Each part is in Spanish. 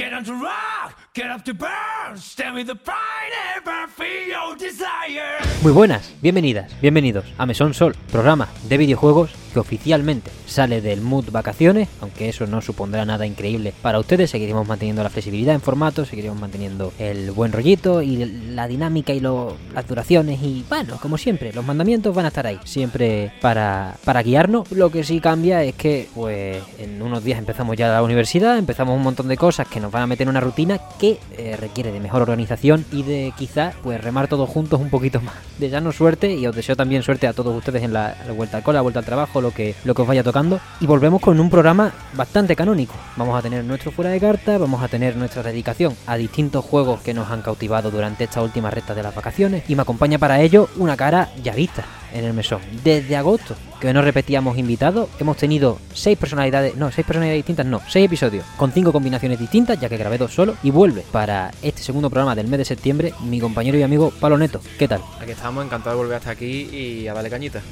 Get on to rock, get up to burn, stand with the pride and for your desire. Muy buenas, bienvenidas, bienvenidos a Mesón Sol, programa de videojuegos que oficialmente sale del mood vacaciones, aunque eso no supondrá nada increíble para ustedes, seguiremos manteniendo la flexibilidad en formato, seguiremos manteniendo el buen rollito y la dinámica y lo- las duraciones y bueno, como siempre, los mandamientos van a estar ahí, siempre para, para guiarnos. Lo que sí cambia es que pues en unos días empezamos ya la universidad, empezamos un montón de cosas que nos van a meter en una rutina que eh, requiere de mejor organización y de quizá pues remar todos juntos un poquito más. Desearnos suerte y os deseo también suerte a todos ustedes en la, la vuelta al cole, la vuelta al trabajo, lo que, lo que os vaya tocando. Y volvemos con un programa bastante canónico. Vamos a tener nuestro fuera de carta, vamos a tener nuestra dedicación a distintos juegos que nos han cautivado durante esta última recta de las vacaciones. Y me acompaña para ello una cara ya vista en el mesón. Desde agosto, que no repetíamos invitados, hemos tenido seis personalidades, no, seis personalidades distintas, no, seis episodios con cinco combinaciones distintas, ya que grabé dos solo, y vuelve para este segundo programa del mes de septiembre mi compañero y amigo Palo Neto. ¿Qué tal? Aquí estamos, encantado de volver hasta aquí y a darle cañita.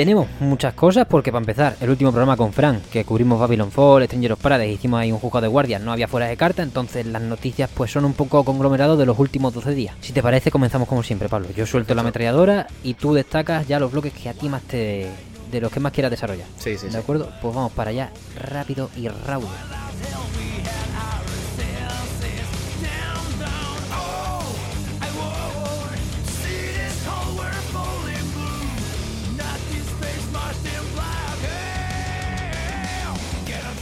Tenemos muchas cosas porque para empezar, el último programa con Fran, que cubrimos Babylon Fall, Stranger of Paradise, hicimos ahí un juzgado de guardia, no había fuera de carta, entonces las noticias pues son un poco conglomerados de los últimos 12 días. Si te parece, comenzamos como siempre, Pablo. Yo suelto la ametralladora y tú destacas ya los bloques que a ti más te... de los que más quieras desarrollar. Sí, sí, ¿De sí. acuerdo? Pues vamos para allá, rápido y raudo.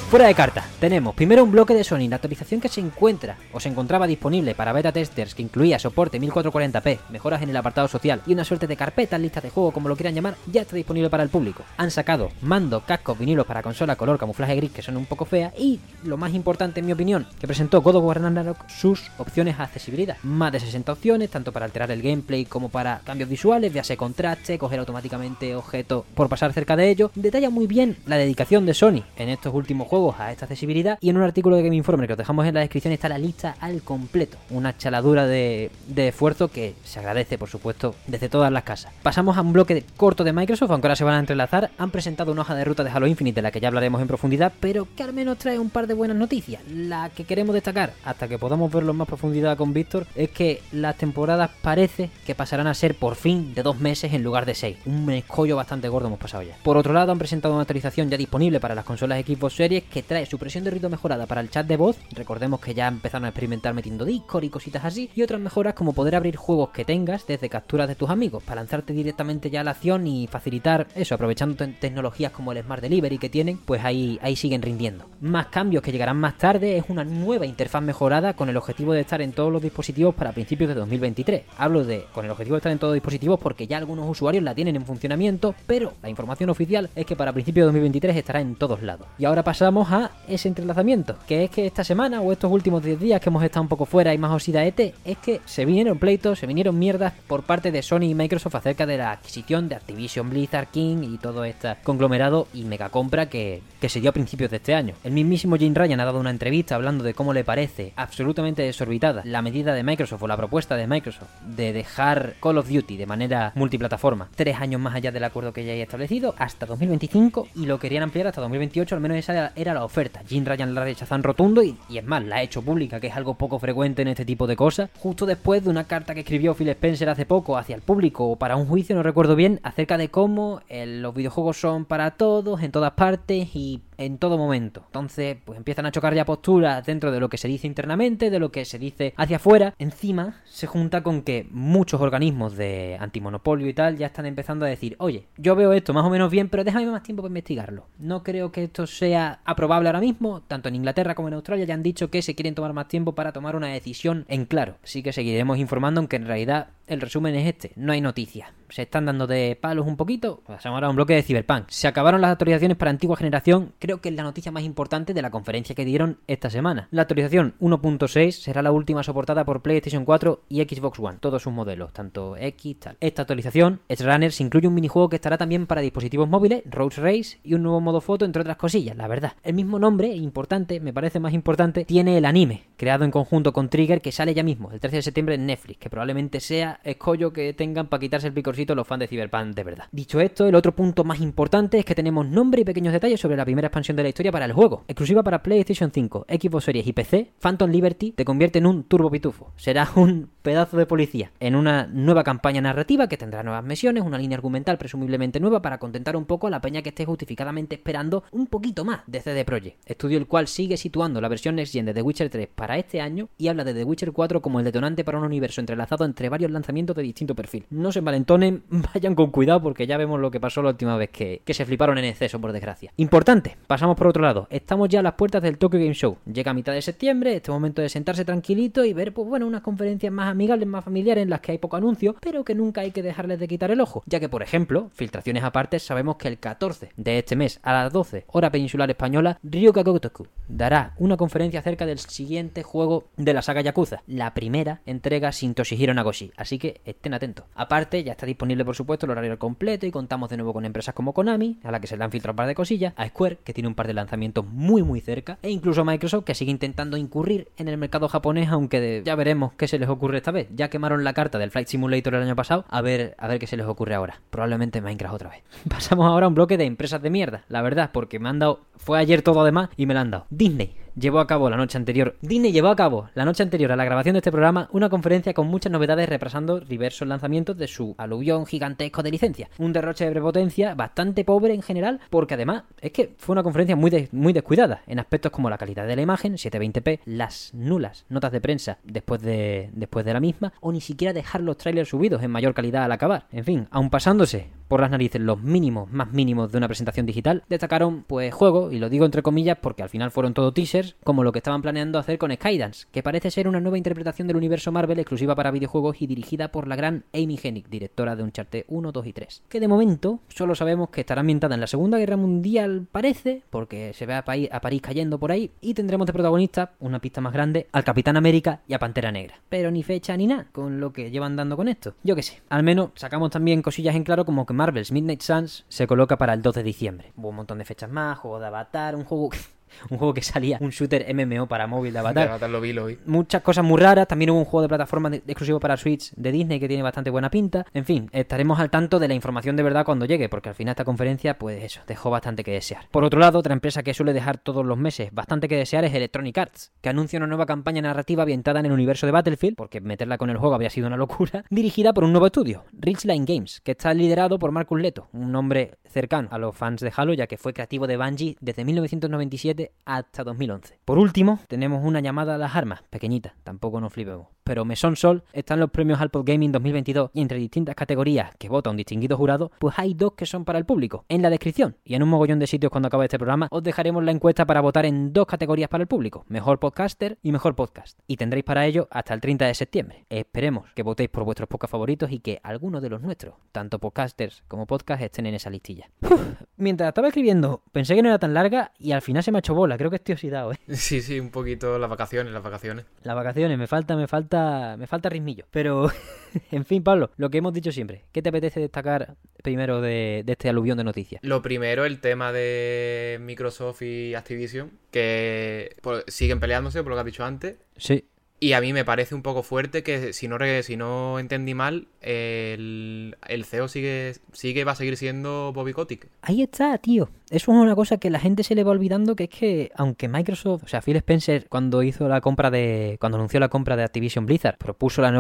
Fuera de carta, tenemos primero un bloque de Sony, la actualización que se encuentra o se encontraba disponible para beta testers que incluía soporte 1440p, mejoras en el apartado social y una suerte de carpetas, listas de juego, como lo quieran llamar, ya está disponible para el público. Han sacado mando, cascos, vinilos para consola color camuflaje gris que son un poco feas y, lo más importante en mi opinión, que presentó God of War Ragnarok sus opciones a accesibilidad. Más de 60 opciones, tanto para alterar el gameplay como para cambios visuales, véase contraste, coger automáticamente objetos por pasar cerca de ellos. Detalla muy bien la dedicación de Sony en estos últimos juegos a esta accesibilidad y en un artículo de Game Informer que os dejamos en la descripción está la lista al completo. Una chaladura de, esfuerzo que se agradece, por supuesto, desde todas las casas. Pasamos a un bloque corto de Microsoft, aunque ahora se van a entrelazar. Han presentado una hoja de ruta de Halo Infinite de la que ya hablaremos en profundidad, pero que al menos trae un par de buenas noticias. La que queremos destacar, hasta que podamos verlo en más profundidad con Víctor, es que las temporadas parece que pasarán a ser por fin de dos meses en lugar de seis. Un escollo bastante gordo hemos pasado ya. Por otro lado, han presentado una actualización ya disponible para las consolas Xbox Series que trae supresión de ruido mejorada para el chat de voz. Recordemos que ya empezaron a experimentar metiendo Discord y cositas así. Y otras mejoras como poder abrir juegos que tengas desde capturas de tus amigos para lanzarte directamente ya a la acción y facilitar eso, aprovechando te- tecnologías como el Smart Delivery que tienen, pues ahí, ahí siguen rindiendo. Más cambios que llegarán más tarde es una nueva interfaz mejorada con el objetivo de estar en todos los dispositivos para principios de 2023. Hablo de con el objetivo de estar en todos los dispositivos porque ya algunos usuarios la tienen en funcionamiento, pero la información oficial es que para principios de 2023 estará en todos lados. Y ahora pasamos a ese entrelazamiento, que es que esta semana o estos últimos 10 días que hemos estado un poco fuera y más osidaete, es que se vinieron pleitos, se vinieron mierdas por parte de Sony y Microsoft acerca de la adquisición de Activision Blizzard King y todo este conglomerado y mega compra que, que se dio a principios de este año. El mismísimo Jim Ryan ha dado una entrevista hablando de cómo le parece absolutamente desorbitada la medida de Microsoft o la propuesta de Microsoft de dejar Call of Duty de manera multiplataforma tres años más allá del acuerdo que ya hay establecido hasta 2025 y lo querían ampliar hasta 2028, al menos esa era, la oferta. Jim Ryan la rechaza en rotundo y, y es más, la ha hecho pública, que es algo poco frecuente en este tipo de cosas, justo después de una carta que escribió Phil Spencer hace poco hacia el público o para un juicio, no recuerdo bien, acerca de cómo eh, los videojuegos son para todos, en todas partes y en todo momento. Entonces, pues empiezan a chocar ya posturas dentro de lo que se dice internamente, de lo que se dice hacia afuera. Encima, se junta con que muchos organismos de antimonopolio y tal ya están empezando a decir, oye, yo veo esto más o menos bien, pero déjame más tiempo para investigarlo. No creo que esto sea aprobable ahora mismo. Tanto en Inglaterra como en Australia ya han dicho que se quieren tomar más tiempo para tomar una decisión en claro. Así que seguiremos informando, aunque en realidad el resumen es este. No hay noticias. Se están dando de palos un poquito. Pasamos ahora a un bloque de Cyberpunk. Se acabaron las actualizaciones para antigua generación. Creo que es la noticia más importante de la conferencia que dieron esta semana. La actualización 1.6 será la última soportada por PlayStation 4 y Xbox One. Todos sus modelos, tanto X tal. Esta actualización, Runners, incluye un minijuego que estará también para dispositivos móviles, Road Race y un nuevo modo foto, entre otras cosillas, la verdad. El mismo nombre, importante, me parece más importante, tiene el anime, creado en conjunto con Trigger, que sale ya mismo, el 13 de septiembre en Netflix, que probablemente sea escollo que tengan para quitarse el picorcito los fans de Cyberpunk de verdad. Dicho esto, el otro punto más importante es que tenemos nombre y pequeños detalles sobre la primera expansión expansión de la historia para el juego. Exclusiva para PlayStation 5, Xbox Series y PC, Phantom Liberty te convierte en un turbo pitufo. Será un pedazo de policía en una nueva campaña narrativa que tendrá nuevas misiones, una línea argumental presumiblemente nueva para contentar un poco a la peña que esté justificadamente esperando un poquito más de CD Projekt. Estudio el cual sigue situando la versión Next de The Witcher 3 para este año y habla de The Witcher 4 como el detonante para un universo entrelazado entre varios lanzamientos de distinto perfil. No se malentonen, vayan con cuidado porque ya vemos lo que pasó la última vez que, que se fliparon en exceso, por desgracia. Importante, pasamos por otro lado. Estamos ya a las puertas del Tokyo Game Show. Llega a mitad de septiembre, este momento de sentarse tranquilito y ver, pues bueno, unas conferencias más amigables, más familiares en las que hay poco anuncio, pero que nunca hay que dejarles de quitar el ojo. Ya que, por ejemplo, filtraciones aparte, sabemos que el 14 de este mes a las 12 hora peninsular española, Ryuka Gotoku dará una conferencia acerca del siguiente juego de la saga Yakuza, la primera entrega sin Toshihiro Nagoshi, así que estén atentos. Aparte, ya está disponible por supuesto el horario completo y contamos de nuevo con empresas como Konami, a la que se le han filtrado un par de cosillas, a Square, que tiene un par de lanzamientos muy muy cerca, e incluso Microsoft, que sigue intentando incurrir en el mercado japonés, aunque ya veremos qué se les ocurre esta vez. Ya quemaron la carta del Flight Simulator el año pasado, a ver, a ver qué se les ocurre ahora. Probablemente Minecraft otra vez. Pasamos ahora a un bloque de empresas de mierda, la verdad, porque me han dado, fue ayer todo además y me lo han dado. Disney llevó a cabo la noche anterior. Disney llevó a cabo la noche anterior a la grabación de este programa una conferencia con muchas novedades repasando diversos lanzamientos de su aluvión gigantesco de licencia. Un derroche de prepotencia bastante pobre en general, porque además es que fue una conferencia muy, des- muy descuidada en aspectos como la calidad de la imagen, 720p, las nulas notas de prensa después de, después de la misma, o ni siquiera dejar los trailers subidos en mayor calidad al acabar. En fin, aun pasándose por las narices los mínimos más mínimos de una presentación digital, destacaron pues juegos, y lo digo entre comillas porque al final fueron todo teasers, como lo que estaban planeando hacer con Skydance, que parece ser una nueva interpretación del universo Marvel exclusiva para videojuegos y dirigida por la gran Amy Hennig, directora de Uncharted 1, 2 y 3. Que de momento solo sabemos que estará ambientada en la Segunda Guerra Mundial, parece, porque se ve a, Paí- a París cayendo por ahí, y tendremos de protagonista, una pista más grande, al Capitán América y a Pantera Negra. Pero ni fecha ni nada con lo que llevan dando con esto. Yo qué sé. Al menos sacamos también cosillas en claro como que Marvel's Midnight Suns se coloca para el 2 de diciembre. Hubo un montón de fechas más, juego de Avatar, un juego un juego que salía, un shooter MMO para móvil de De Avatar. Avatar lo vi, lo vi. Muchas cosas muy raras, también hubo un juego de plataforma de- exclusivo para Switch de Disney que tiene bastante buena pinta. En fin, estaremos al tanto de la información de verdad cuando llegue, porque al final esta conferencia, pues eso, dejó bastante que desear. Por otro lado, otra empresa que suele dejar todos los meses bastante que desear es Electronic Arts, que anuncia una nueva campaña narrativa ambientada en el universo de Battlefield, porque meterla con el juego había sido una locura, dirigida por un nuevo estudio, Ridgeline Games, que está liderado por Marcus Leto, un hombre cercano a los fans de Halo, ya que fue creativo de Bungie desde 1997 hasta 2011. Por último, tenemos una llamada a las armas, pequeñita, tampoco nos flipemos. Pero Mesón Sol están los premios Alpod Gaming 2022 y entre distintas categorías que vota un distinguido jurado, pues hay dos que son para el público. En la descripción y en un mogollón de sitios cuando acabe este programa os dejaremos la encuesta para votar en dos categorías para el público, mejor podcaster y mejor podcast. Y tendréis para ello hasta el 30 de septiembre. Esperemos que votéis por vuestros podcasts favoritos y que algunos de los nuestros, tanto podcasters como podcast, estén en esa listilla. Uf, mientras estaba escribiendo, pensé que no era tan larga y al final se me ha hecho bola. Creo que estoy oxidado, ¿eh? Sí, sí, un poquito las vacaciones, las vacaciones. Las vacaciones, me falta, me falta, me falta ritmillo. Pero, en fin, Pablo, lo que hemos dicho siempre. ¿Qué te apetece destacar primero de, de este aluvión de noticias? Lo primero, el tema de Microsoft y Activision, que por- siguen peleándose, por lo que has dicho antes. Sí. Y a mí me parece un poco fuerte que, si no, si no entendí mal, el, el CEO sigue, sigue, va a seguir siendo Bobby Kotick. Ahí está, tío. Eso es una cosa que la gente se le va olvidando, que es que aunque Microsoft, o sea, Phil Spencer cuando hizo la compra de, cuando anunció la compra de Activision Blizzard, propuso el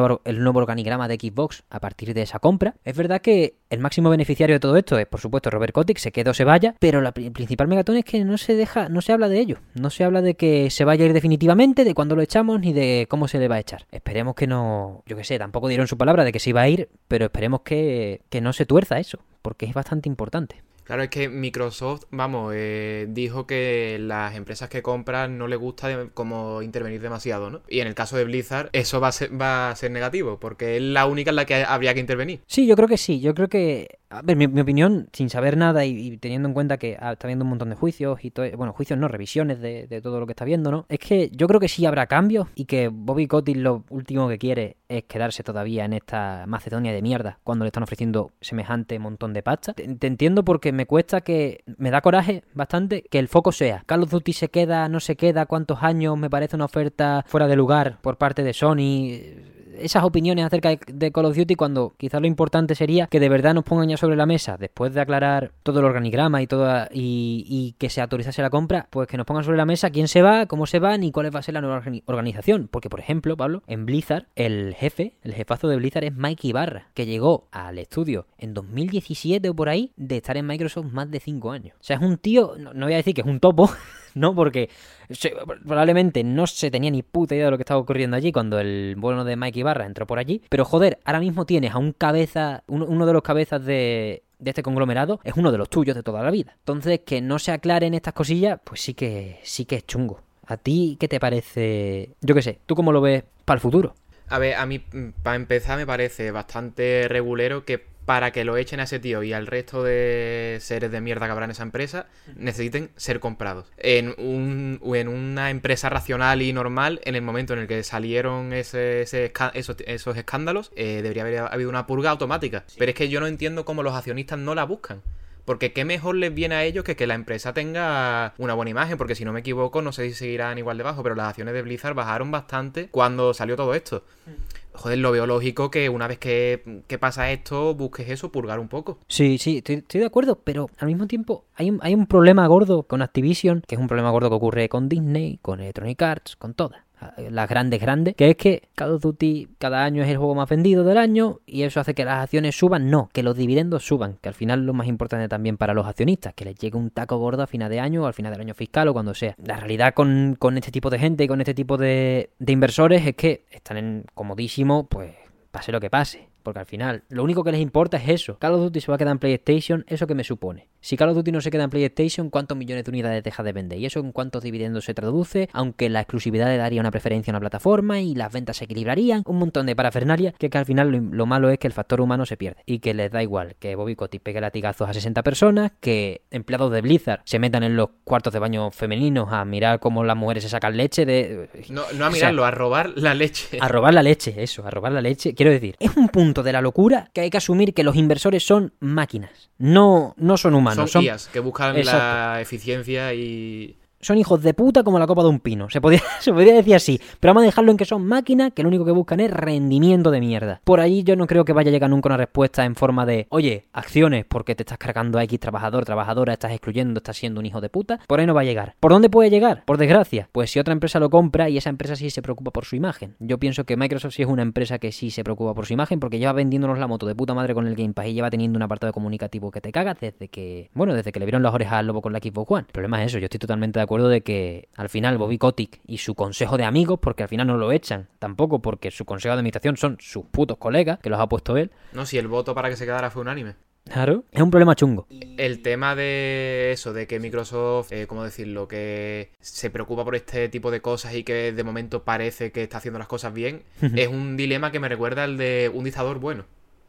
nuevo organigrama de Xbox a partir de esa compra, es verdad que el máximo beneficiario de todo esto es, por supuesto, Robert Kotick, se quede o se vaya, pero la el principal megatón es que no se deja, no se habla de ello, no se habla de que se vaya a ir definitivamente, de cuándo lo echamos, ni de cómo se le va a echar. Esperemos que no, yo que sé, tampoco dieron su palabra de que se iba a ir, pero esperemos que, que no se tuerza eso, porque es bastante importante. Claro, es que Microsoft, vamos, eh, dijo que las empresas que compran no le gusta como intervenir demasiado, ¿no? Y en el caso de Blizzard, eso va a ser, va a ser negativo, porque es la única en la que habría que intervenir. Sí, yo creo que sí. Yo creo que. A ver, mi, opinión, sin saber nada y, teniendo en cuenta que ah, está habiendo un montón de juicios y todo. Bueno, juicios no, revisiones de, de todo lo que está viendo, ¿no? Es que yo creo que sí habrá cambios y que Bobby Kotick lo último que quiere es quedarse todavía en esta Macedonia de mierda cuando le están ofreciendo semejante montón de pasta. Te, entiendo porque me cuesta que. Me da coraje bastante que el foco sea Call of Duty se queda, no se queda, cuántos años, me parece una oferta fuera de lugar por parte de Sony esas opiniones acerca de, Call of Duty cuando quizás lo importante sería que de verdad nos pongan ya sobre la mesa, después de aclarar todo el organigrama y toda y, y que se autorizase la compra, pues que nos pongan sobre la mesa quién se va, cómo se van y cuál va a ser la nueva organi- organización. Porque, por ejemplo, Pablo, en Blizzard, el jefe, el jefazo de Blizzard es Mike Ibarra, que llegó al estudio en 2017 o por ahí de estar en Microsoft más de 5 años. O sea, es un tío, no, no voy a decir que es un topo, ¿no? Porque probablemente no se tenía ni puta idea de lo que estaba ocurriendo allí cuando el bueno de Mike Ibarra entró por allí. Pero joder, ahora mismo tienes a un cabeza, uno, de los cabezas de, de este conglomerado, es uno de los tuyos de toda la vida. Entonces, que no se aclaren estas cosillas, pues sí que, sí que es chungo. ¿A ti qué te parece? Yo qué sé, ¿tú cómo lo ves para el futuro? A ver, a mí, para empezar, me parece bastante regulero que para que lo echen a ese tío y al resto de seres de mierda que habrá en esa empresa, necesiten ser comprados. En, un, en una empresa racional y normal, en el momento en el que salieron ese, ese esca- esos, esos escándalos, eh, debería haber habido una purga automática. Pero es que yo no entiendo cómo los accionistas no la buscan. Porque qué mejor les viene a ellos que que la empresa tenga una buena imagen, porque si no me equivoco, no sé si seguirán igual de bajo, pero las acciones de Blizzard bajaron bastante cuando salió todo esto. Joder, lo veo lógico que una vez que, que pasa esto, busques eso, purgar un poco. Sí, sí, estoy, estoy de acuerdo, pero al mismo tiempo hay un, hay un problema gordo con Activision, que es un problema gordo que ocurre con Disney, con Electronic Arts, con todas. Las grandes, grandes, que es que Call of Duty cada año es el juego más vendido del año y eso hace que las acciones suban. No, que los dividendos suban, que al final lo más importante también para los accionistas, que les llegue un taco gordo a final de año o al final del año fiscal o cuando sea. La realidad con, con este tipo de gente y con este tipo de, de inversores es que están en comodísimo, pues pase lo que pase. Porque al final, lo único que les importa es eso. Call of Duty se va a quedar en PlayStation, ¿eso que me supone? Si Call of Duty no se queda en PlayStation, ¿cuántos millones de unidades deja de vender? ¿Y eso en cuántos dividendos se traduce? Aunque la exclusividad le daría una preferencia a una plataforma y las ventas se equilibrarían. Un montón de parafernalia que, que al final lo, lo malo es que el factor humano se pierde. Y que les da igual que Bobby Kotick pegue latigazos a 60 personas, que empleados de Blizzard se metan en los cuartos de baño femeninos a mirar cómo las mujeres se sacan leche de... No, no a O sea, mirarlo, a robar la leche. a robar la leche, eso, a robar la leche. Quiero decir, es un punto de la locura que hay que asumir que los inversores son máquinas. No, no son humanos. Son Son, IAs que buscan la eficiencia y... son hijos de puta como la copa de un pino. Se podría, se podría decir así. Pero vamos a dejarlo en que son máquinas que lo único que buscan es rendimiento de mierda. Por ahí yo no creo que vaya a llegar nunca una respuesta en forma de, oye, acciones porque te estás cargando a X trabajador, trabajadora, estás excluyendo, estás siendo un hijo de puta. Por ahí no va a llegar. ¿Por dónde puede llegar? Por desgracia. Pues si otra empresa lo compra y esa empresa sí se preocupa por su imagen. Yo pienso que Microsoft sí es una empresa que sí se preocupa por su imagen porque lleva vendiéndonos la moto de puta madre con el Game Pass y lleva teniendo un apartado comunicativo que te cagas desde que, bueno, desde que le vieron las orejas al lobo con la Xbox One. El problema es eso, yo estoy totalmente de acuerdo de que al final Bobby Kotick y su consejo de amigos, porque al final no lo echan, tampoco porque su consejo de administración son sus putos colegas, que los ha puesto él. No, si el voto para que se quedara fue unánime. Claro. Es un problema chungo. El tema de eso, de que Microsoft, eh, ¿cómo decirlo? Que se preocupa por este tipo de cosas y que de momento parece que está haciendo las cosas bien, es un dilema que me recuerda al de un dictador bueno.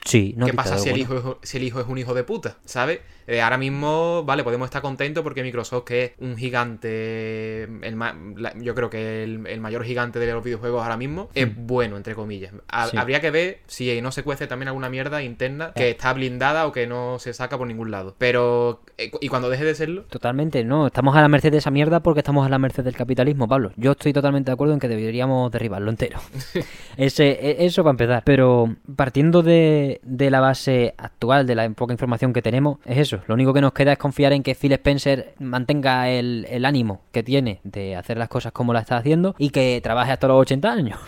Sí, no ¿Qué pasa si el, hijo, es- si el hijo es un hijo de puta? ¿Sabes? Eh, ahora mismo, vale, podemos estar contentos porque Microsoft, que es un gigante, el ma- la- yo creo que el, el mayor gigante de los videojuegos ahora mismo, es bueno, entre comillas. Ha- Sí. Habría que ver si no se cuece también alguna mierda interna que está blindada o que no se saca por ningún lado. Pero, eh, y cuando deje de serlo, Totalmente, no, estamos a la merced de esa mierda porque estamos a la merced del capitalismo, Pablo. Yo estoy totalmente de acuerdo en que deberíamos derribarlo entero. Ese, e- eso para empezar. Pero partiendo de, de la base actual, de la poca información que tenemos, es eso. Lo único que nos queda es confiar en que Phil Spencer mantenga el, el ánimo que tiene de hacer las cosas como las está haciendo y que trabaje hasta los 80 años.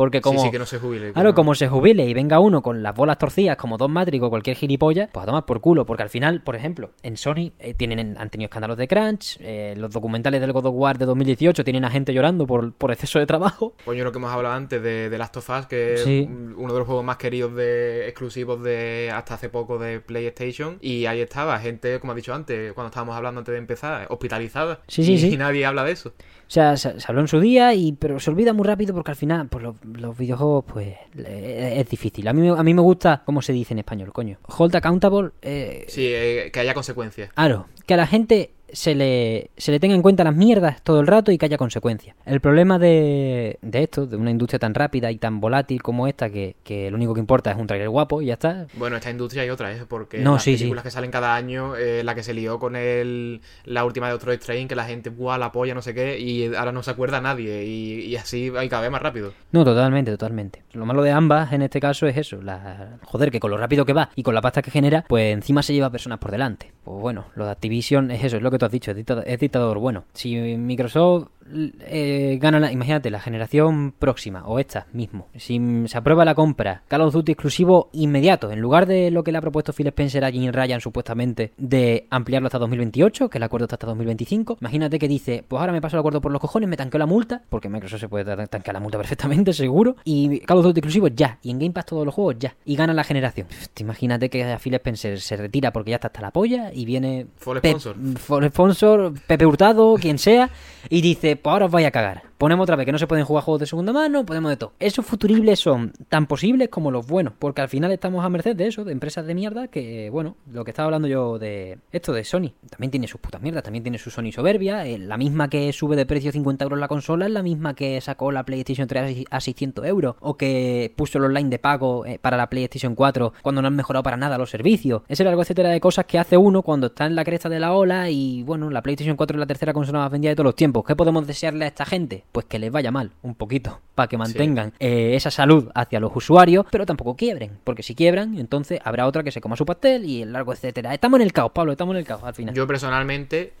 Porque como... sí, sí, que no se jubile. Claro, no- como se jubile y venga uno con las bolas torcidas como Don Matrix o cualquier gilipollas, pues a tomar por culo. Porque al final, por ejemplo, en Sony eh, tienen, han tenido escándalos de crunch, eh, los documentales del God of War de 2018 tienen a gente llorando por, por exceso de trabajo. Coño, lo que hemos hablado antes de, de Last of Us, que es uno de los juegos más queridos de exclusivos de hasta hace poco de PlayStation. Y ahí estaba, gente, como ha dicho antes, cuando estábamos hablando antes de empezar, hospitalizada. Sí, sí, y, sí. y nadie habla de eso. O sea, se, se habló en su día, y pero se olvida muy rápido porque al final, pues los, los videojuegos, pues eh, es difícil. A mí, me- a mí me gusta, ¿cómo se dice en español, coño? Hold accountable. Eh, Sí, eh, que haya consecuencias. Claro, que a la gente se le, se le tenga en cuenta las mierdas todo el rato y que haya consecuencias. El problema de, de esto, de una industria tan rápida y tan volátil como esta, que, que lo único que importa es un trailer guapo y ya está. Bueno, esta industria hay otra, ¿eh? Porque No, las sí, sí. películas que salen cada año, eh, la que se lió con el, la última de otro Train, que la gente, ¡buah, la polla, no sé qué! Y ahora no se acuerda nadie. Y, y así hay cada vez más rápido. No, totalmente, totalmente. Lo malo de ambas en este caso es eso, la joder, que con lo rápido que va y con la pasta que genera, pues encima se lleva personas por delante. Pues bueno, lo de Activision es eso, es lo que has dicho, es dictador bueno. Si Microsoft eh, gana, la, imagínate, la generación próxima o esta mismo, si se aprueba la compra, Call of Duty exclusivo inmediato, en lugar de lo que le ha propuesto Phil Spencer a Jim Ryan supuestamente de ampliarlo hasta 2028, que el acuerdo está hasta 2025, imagínate que dice, pues ahora me paso el acuerdo por los cojones, me tanqueo la multa, porque Microsoft se puede tan- tanquear la multa perfectamente, seguro, y Call of Duty exclusivo ya, y en Game Pass todos los juegos ya, y gana la generación. Pff, Imagínate que a Phil Spencer se retira porque ya está hasta la polla y viene Full sponsor. full sponsor, Pepe Hurtado, quien sea, y dice, pues ahora os vais a cagar. Ponemos otra vez que no se pueden jugar juegos de segunda mano, ponemos de todo. Esos futuribles son tan posibles como los buenos, porque al final estamos a merced de eso, de empresas de mierda, que, bueno, lo que estaba hablando yo de esto de Sony, también tiene sus putas mierdas, también tiene su Sony soberbia, eh, la misma que sube de precio 50 euros la consola, es la misma que sacó la PlayStation 3 a 600 euros, o que puso el online de pago eh, para la PlayStation 4 cuando no han mejorado para nada los servicios. Ese largo etcétera de cosas que hace uno cuando está en la cresta de la ola y, bueno, la PlayStation 4 es la tercera consola más vendida de todos los tiempos. ¿Qué podemos desearle a esta gente? Pues que les vaya mal, un poquito, para que mantengan eh, esa salud hacia los usuarios, pero tampoco quiebren, porque si quiebran, entonces habrá otra que se coma su pastel y el largo etcétera. Estamos en el caos, Pablo, estamos en el caos al final. Yo personalmente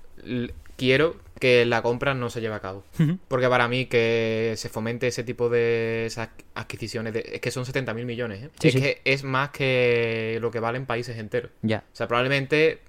quiero que la compra no se lleve a cabo. Porque para mí que se fomente ese tipo de esas adquisiciones, de- es que son 70.000 millones. ¿eh? Sí, es sí. que es más que lo que valen países enteros. Ya. O sea, probablemente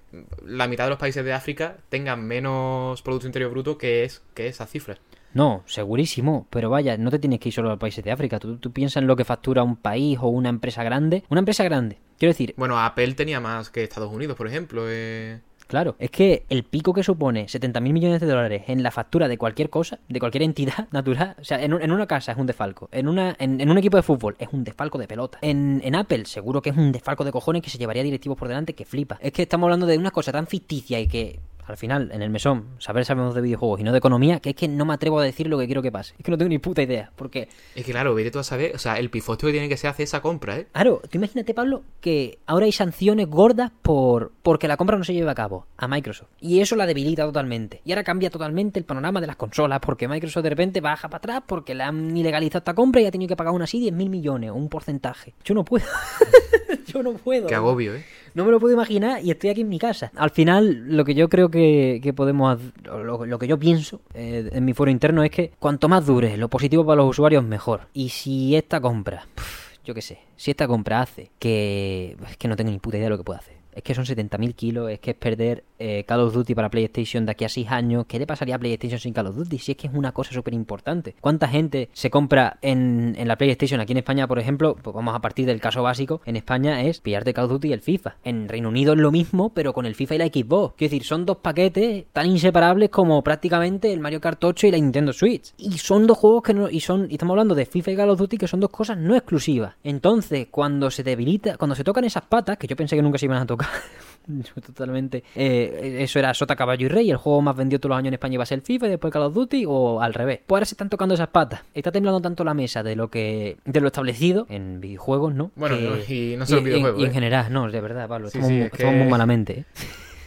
la mitad de los países de África tengan menos Producto Interior Bruto que es que esa cifra. No, segurísimo, pero vaya, no te tienes que ir solo a los países de África. Tú, tú piensas en lo que factura un país o una empresa grande. Una empresa grande, quiero decir, Bueno, Apple tenía más que Estados Unidos, por ejemplo. eh. Claro, es que el pico que supone 70.000 millones de dólares en la factura de cualquier cosa, de cualquier entidad natural, o sea, en, un- en una casa es un desfalco, en, una, en, en un equipo de fútbol es un desfalco de pelota, en, en Apple seguro que es un desfalco de cojones que se llevaría directivos por delante que flipa. Es que estamos hablando de una cosa tan ficticia y que al final, en el mesón, saber sabemos de videojuegos y no de economía, que es que no me atrevo a decir lo que quiero que pase. Es que no tengo ni puta idea, porque Es que claro, vete tú a saber, o sea, el pifosto que tiene que ser hacer esa compra, ¿eh? Claro, tú imagínate, Pablo, que ahora hay sanciones gordas por porque la compra no se lleve a cabo a Microsoft. Y eso la debilita totalmente. Y ahora cambia totalmente el panorama de las consolas, porque Microsoft de repente baja para atrás porque le han ilegalizado esta compra y ha tenido que pagar aún así 10.000 millones o un porcentaje. Yo no puedo. yo no puedo. Qué agobio, ¿eh? No me lo puedo imaginar y estoy aquí en mi casa. Al final, lo que yo creo que, que podemos... Lo, lo que yo pienso eh, en mi foro interno es que cuanto más dure lo positivo para los usuarios, mejor. Y si esta compra, yo qué sé, si esta compra hace que... Es que no tengo ni puta idea de lo que puede hacer. Es que son 70.000 kilos, es que es perder eh, Call of Duty para PlayStation de aquí a 6 años. ¿Qué le pasaría a PlayStation sin Call of Duty? Si es que es una cosa súper importante. ¿Cuánta gente se compra en, en la PlayStation aquí en España, por ejemplo? Pues vamos a partir del caso básico. En España es pillarte Call of Duty y el FIFA. En Reino Unido es lo mismo, pero con el FIFA y la Xbox. Quiero decir, son dos paquetes tan inseparables como prácticamente el Mario Kart 8 y la Nintendo Switch. Y son dos juegos que no... Y son... Y estamos hablando de FIFA y Call of Duty que son dos cosas no exclusivas. Entonces, cuando se debilita... Cuando se tocan esas patas, que yo pensé que nunca se iban a tocar... Totalmente. Eh, eso era Sota, Caballo y Rey. El juego más vendido todos los años en España iba a ser el FIFA y después Call of Duty o al revés. Pues ahora se están tocando esas patas. Está temblando tanto la mesa de lo que de lo establecido en videojuegos, ¿no? Bueno, Que- y no solo y- videojuegos, Y en ¿eh? general, no, de verdad, Pablo. Sí, estamos, sí, mu- es estamos que- muy malamente, ¿eh?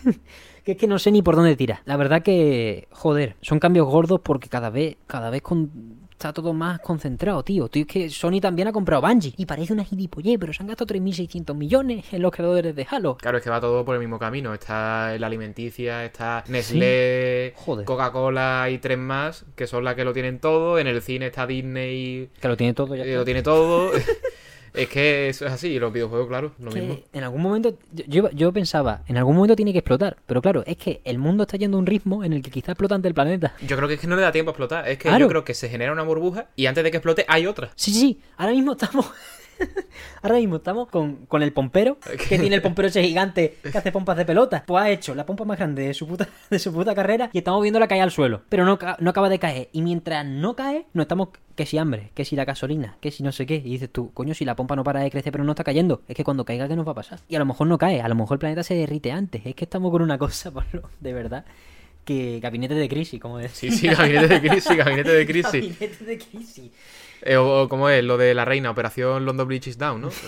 que es que no sé ni por dónde tirar. La verdad que, joder, son cambios gordos porque cada vez, cada vez con- está todo más concentrado, tío. Tío, es que Sony también ha comprado Bungie y parece una gilipollez, pero se han gastado 3.600 millones en los creadores de Halo. Claro, es que va todo por el mismo camino. Está la alimenticia, está Nestlé, Joder. Coca-Cola y tres más, que son las que lo tienen todo. En el cine está Disney, Que lo tiene todo ya. eh, está. lo tiene todo. es que eso es así. Y los videojuegos, claro, lo que mismo. en algún momento yo, yo- pensaba, en algún momento tiene que explotar, pero claro, es que el mundo está yendo a un ritmo en el que quizá explota ante el planeta. Yo creo que es que no le da tiempo a explotar. Es que Claro. yo creo que se genera una burbuja y antes de que explote hay otra. Sí, sí, sí, ahora mismo estamos Ahora mismo estamos con, con el pompero, que tiene el pompero ese gigante que hace pompas de pelota. Pues ha hecho la pompa más grande de su puta, de su puta carrera y estamos viéndola caer al suelo. Pero no, no acaba de caer. Y mientras no cae, no estamos que si hambre, que si la gasolina, que si no sé qué. Y dices tú, coño, si la pompa no para de crecer pero no está cayendo, es que cuando caiga, ¿qué nos va a pasar? Y a lo mejor no cae, a lo mejor el planeta se derrite antes. Es que estamos con una cosa, Pablo, de verdad. que gabinete de crisis, como decía. Sí, sí, gabinete de crisis, gabinete de crisis. Gabinete de crisis. Eh, o, o como es, lo de la reina, Operación London Bridge is Down, ¿no?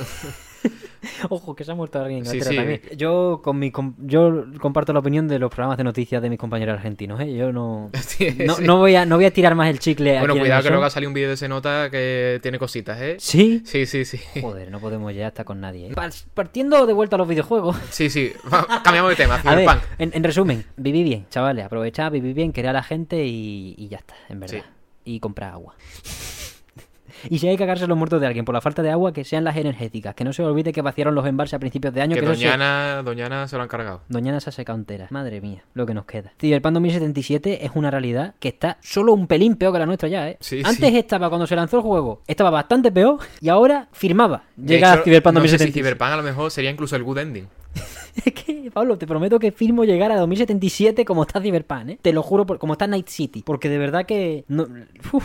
Ojo, que se ha muerto alguien en Sí, sí. también. Yo, con mi, com- yo comparto la opinión de los programas de noticias de mis compañeros argentinos, ¿eh? Yo no... Sí, No, voy a, no voy a tirar más el chicle Bueno, aquí cuidado el que ha salido un vídeo de ese nota que tiene cositas, ¿eh? ¿Sí? Sí, sí, sí. Joder, no podemos ya estar con nadie. ¿eh? Par- Partiendo de vuelta a los videojuegos. Sí, sí. Cambiamos de tema, A ver, en, en resumen, viví bien, chavales. Aprovechad, viví bien, querer a la gente y, y ya está, en verdad. Y comprar agua. Y si hay que cagarse los muertos de alguien por la falta de agua, que sean las energéticas. Que no se olvide que vaciaron los embalses a principios de año. Que que se- Doñana, se lo han cargado. Doñana se ha secado entera. Madre mía, lo que nos queda. Cyberpunk 2077 es una realidad que está solo un pelín peor que la nuestra ya, ¿eh? Sí, Antes sí. estaba, cuando se lanzó el juego, estaba bastante peor y ahora firmaba. Llega hecho, a Cyberpunk no sé si 2077. Cyberpunk a lo mejor sería incluso el good ending. Es que, Pablo, te prometo que firmo llegar a 2077 como está Cyberpunk, ¿eh? Te lo juro, por- como está Night City. Porque de verdad que... no- Uf.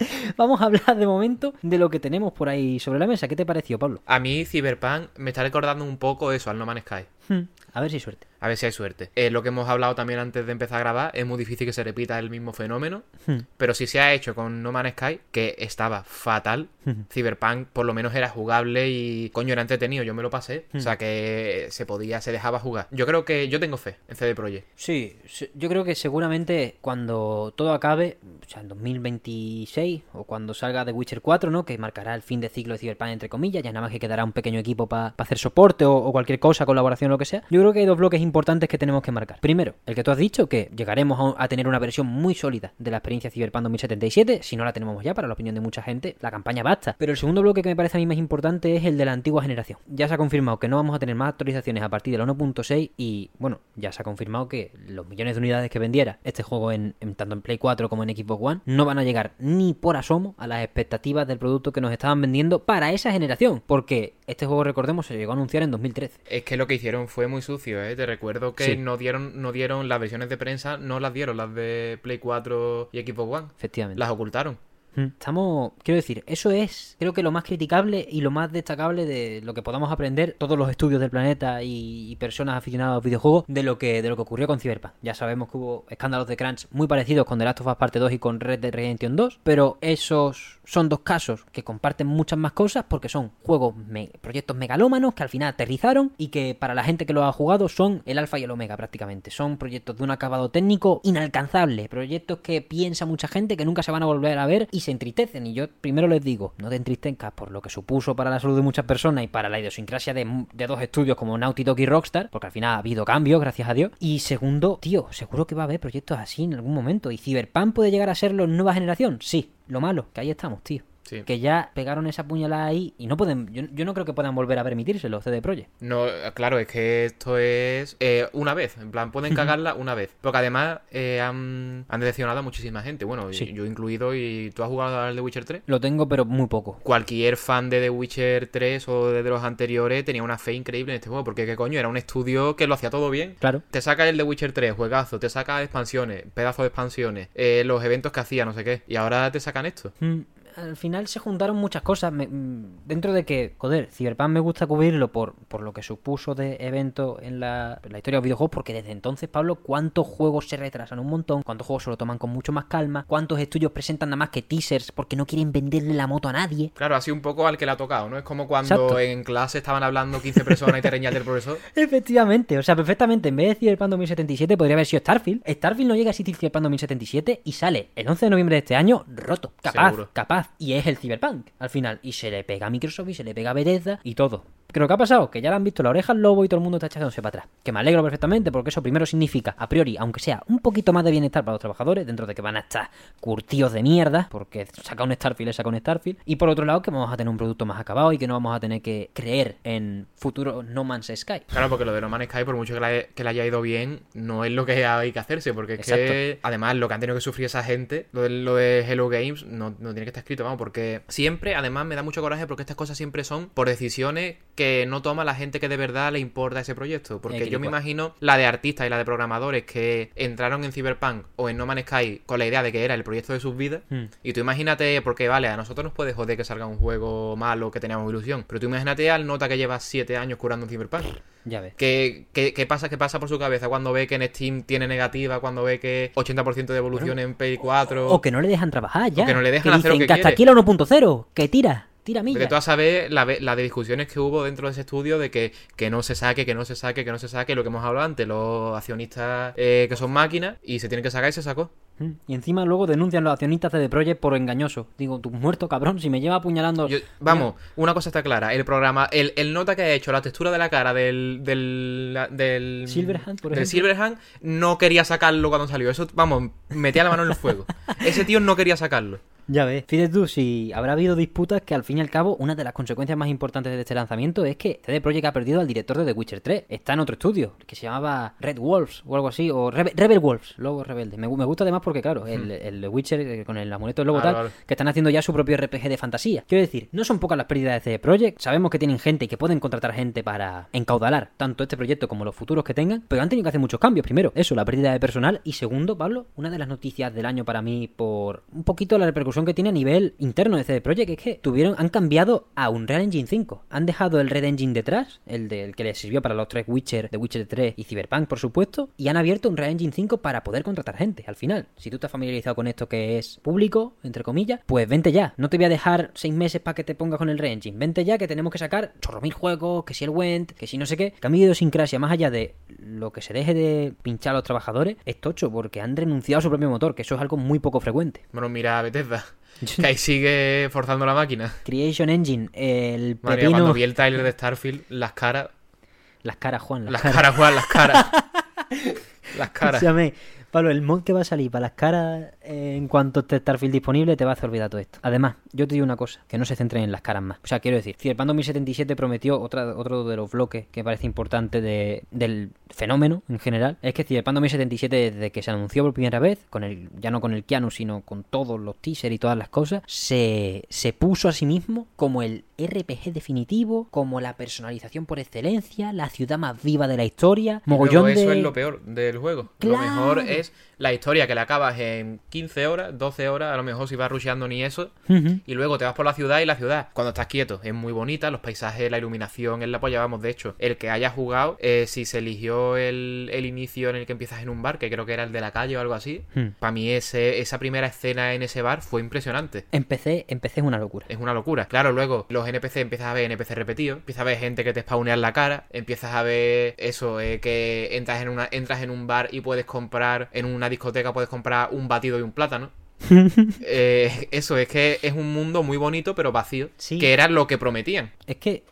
Vamos a hablar de momento de lo que tenemos por ahí sobre la mesa. ¿Qué te pareció, Pablo? A mí Cyberpunk me está recordando un poco eso, al No Man's Sky. Hmm, A ver si suerte. A ver si hay suerte. Eh, lo que hemos hablado también antes de empezar a grabar, es muy difícil que se repita el mismo fenómeno. Hmm. Pero si se ha hecho con No Man's Sky, que estaba fatal, Cyberpunk por lo menos era jugable y coño era entretenido, yo me lo pasé. O sea que se podía, se dejaba jugar. Yo creo que yo tengo fe en CD Projekt. Sí, yo creo que seguramente cuando todo acabe, o sea, en 2026 o cuando salga The Witcher 4, ¿no? Que marcará el fin de ciclo de Cyberpunk, entre comillas, ya nada más que quedará un pequeño equipo para hacer soporte o, o cualquier cosa, colaboración, lo que sea. Yo creo que hay dos bloques importantes que tenemos que marcar. Primero, el que tú has dicho, que llegaremos a, tener una versión muy sólida de la experiencia Cyberpunk 2077, si no la tenemos ya, para la opinión de mucha gente, la campaña basta. Pero el segundo bloque que me parece a mí más importante es el de la antigua generación. Ya se ha confirmado que no vamos a tener más actualizaciones a partir de la 1.6 y, bueno, ya se ha confirmado que los millones de unidades que vendiera este juego en, tanto en Play 4 como en Xbox One no van a llegar ni por asomo a las expectativas del producto que nos estaban vendiendo para esa generación, porque este juego, recordemos, se llegó a anunciar en 2013. Es que lo que hicieron fue muy sucio, ¿eh? Recuerdo que Sí. no dieron no dieron las versiones de prensa, no las dieron las de Play 4 y Xbox One. Efectivamente. Las ocultaron. Mm. Estamos, quiero decir, eso es, creo que lo más criticable y lo más destacable de lo que podamos aprender todos los estudios del planeta y, personas aficionadas a los videojuegos de lo que de lo que ocurrió con Cyberpunk. Ya sabemos que hubo escándalos de crunch muy parecidos con The Last of Us Parte 2 y con Red Dead Redemption 2, pero esos son dos casos que comparten muchas más cosas porque son juegos, me- proyectos megalómanos que al final aterrizaron y que para la gente que los ha jugado son el alfa y el omega prácticamente. Son proyectos de un acabado técnico inalcanzable, proyectos que piensa mucha gente que nunca se van a volver a ver y se entristecen. Y yo primero les digo, no te entristezcas por lo que supuso para la salud de muchas personas y para la idiosincrasia de, de dos estudios como Naughty Dog y Rockstar, porque al final ha habido cambios, gracias a Dios. Y segundo, tío, seguro que va a haber proyectos así en algún momento. ¿Y Cyberpunk puede llegar a serlo en nueva generación? Sí. Lo malo, que ahí estamos, tío. Sí. Que ya pegaron esa puñalada ahí y no pueden. Yo, yo no creo que puedan volver a permitírselo, CD Projekt. No, claro, es que esto es eh, una vez. En plan, pueden cagarla una vez. Porque además eh, han, han decepcionado a muchísima gente. Bueno, Sí. yo incluido. ¿Y tú has jugado al The Witcher 3? Lo tengo, pero muy poco. Cualquier fan de The Witcher 3 o de los anteriores tenía una fe increíble en este juego. Porque, ¿qué coño? Era un estudio que lo hacía todo bien. Claro. Te saca el The Witcher 3, juegazo, te saca expansiones, pedazo de expansiones, eh, los eventos que hacía, no sé qué. Y ahora te sacan esto. Mm, Al final se juntaron muchas cosas. me- dentro de que, joder, Cyberpunk me gusta cubrirlo por, por lo que supuso de evento en la, en la historia de los videojuegos, porque desde entonces, Pablo, ¿cuántos juegos se retrasan un montón? ¿Cuántos juegos se lo toman con mucho más calma? ¿Cuántos estudios presentan nada más que teasers porque no quieren venderle la moto a nadie? Claro, así un poco al que le ha tocado, ¿no? Es como cuando Exacto. en clase estaban hablando 15 personas y te reñía el profesor. Efectivamente, o sea, perfectamente, en vez de Cyberpunk 2077 podría haber sido Starfield. Starfield no llega a existir Cyberpunk 2077 y sale el 11 de noviembre de este año roto, capaz, Seguro. capaz. Y es el Cyberpunk al final. Y se le pega a Microsoft y se le pega a Bethesda y todo. Pero ¿qué ha pasado? Que ya le han visto la oreja al lobo y todo el mundo está echándose para atrás. Que me alegro perfectamente porque eso primero significa, a priori, aunque sea un poquito más de bienestar para los trabajadores, dentro de que van a estar curtidos de mierda, porque saca un Starfield saca un Starfield. Y por otro lado, que vamos a tener un producto más acabado y que no vamos a tener que creer en futuro No Man's Sky. Claro, porque lo de No Man's Sky, por mucho que le, que le haya ido bien, no es lo que hay que hacerse. Porque es que, además, lo que han tenido que sufrir esa gente, lo de, lo de Hello Games, no, no tiene que estar escrito, vamos, porque siempre, además, me da mucho coraje porque estas cosas siempre son por decisiones que no toma la gente que de verdad le importa ese proyecto. Porque yo me imagino la de artistas y la de programadores que entraron en Cyberpunk o en No Man's Sky con la idea de que era el proyecto de sus vidas. Hmm. Y tú imagínate, porque vale, a nosotros nos puede joder que salga un juego malo que teníamos ilusión. Pero tú imagínate al nota que lleva 7 años curando en Cyberpunk. Ya ves. ¿Qué, qué, qué pasa, ¿Qué pasa por su cabeza cuando ve que en Steam tiene negativa, cuando ve que 80% de evolución en Play 4? O que no le dejan trabajar ya. que no le dejan hacer lo dicen que hasta quiere. aquí la 1.0, que tira, tira Porque millas. tú vas a ver la, la de discusiones que hubo dentro de ese estudio de que, que no se saque, que no se saque, que no se saque, lo que hemos hablado antes, los accionistas eh, que son máquinas, y se tienen que sacar y se sacó. Y encima luego denuncian los accionistas de The Project por engañoso. Digo, tú muerto cabrón, si me lleva apuñalando. Yo- vamos, una cosa está clara, el programa, el, el nota que ha hecho, la textura de la cara del... del, del Silverhand, por del ejemplo. Silverhand, no quería sacarlo cuando salió. Eso, vamos, metía la mano en el fuego. Ese tío no quería sacarlo. Ya ves. Fíjate tú, si habrá habido disputas que al fin y al cabo, una de las consecuencias más importantes de este lanzamiento es que CD Projekt ha perdido al director de The Witcher 3. Está en otro estudio, que se llamaba Red Wolves o algo así, o Rebe- Rebel Wolves, Lobos Rebeldes. Me, me gusta además porque, claro, el, el Witcher eh, con el amuleto del lobo Claro, tal, claro. que están haciendo ya su propio RPG de fantasía. Quiero decir, no son pocas las pérdidas de CD Projekt, sabemos que tienen gente y que pueden contratar gente para encaudalar tanto este proyecto como los futuros que tengan, pero han tenido que hacer muchos cambios. Primero, eso, la pérdida de personal, y segundo, Pablo, una de las noticias del año para mí por un poquito la repercusión que tiene a nivel interno de CD Projekt, es que tuvieron, han cambiado a Unreal Engine 5. Han dejado el Red Engine detrás, el del que les sirvió para los tres Witcher, The Witcher 3 y Cyberpunk, por supuesto, y han abierto un Unreal Engine 5 para poder contratar gente. Al final, si tú estás familiarizado con esto que es público, entre comillas, pues vente ya. No te voy a dejar seis meses para que te pongas con el Red Engine. Vente ya que tenemos que sacar chorro mil juegos, que si el Went, que si no sé qué. Cambio de idiosincrasia, más allá de lo que se deje de pinchar a los trabajadores, es tocho, porque han renunciado a su propio motor, que eso es algo muy poco frecuente. Bueno, mira a Bethesda, que ahí sigue forzando la máquina. Creation Engine, el Madre pepino... cuando vi el trailer de Starfield, las caras, Las caras, Juan, las, las caras. caras, Juan, las caras. Las caras. Escúchame, Pablo, el mod que va a salir para las caras eh, en cuanto esté Starfield disponible te va a hacer olvidar todo esto. Además, yo te digo una cosa, que no se centren en las caras más. O sea, quiero decir, Cyberpunk 2077 prometió otra, otro de los bloques que parece importante de- del fenómeno en general. Es que Cyberpunk 2077, desde que se anunció por primera vez, con el ya no con el Keanu, sino con todos los teasers y todas las cosas, se, se puso a sí mismo como el RPG definitivo, como la personalización por excelencia, la ciudad más viva de la historia, Luego, mogollón de... eso es lo peor del juego. Lo mejor es es la historia que la acabas en 15 horas, 12 horas, a lo mejor si vas rusheando ni eso. Y luego te vas por la ciudad y la ciudad, cuando estás quieto, es muy bonita, los paisajes, la iluminación, es la polla, vamos, de hecho, el que haya jugado, eh, si se eligió el, el inicio en el que empiezas en un bar, que creo que era el de la calle o algo así, Hmm. para mí ese, esa primera escena en ese bar fue impresionante. Empecé, empecé es una locura. Es una locura. Claro, luego los NPC empiezas a ver NPC repetidos, empiezas a ver gente que te spawnea en la cara, empiezas a ver eso, eh, que entras en una, entras en un bar y puedes comprar, en una discoteca puedes comprar un batido y un plátano. Eh, eso, es que es un mundo muy bonito pero vacío, Sí. que era lo que prometían. Es que.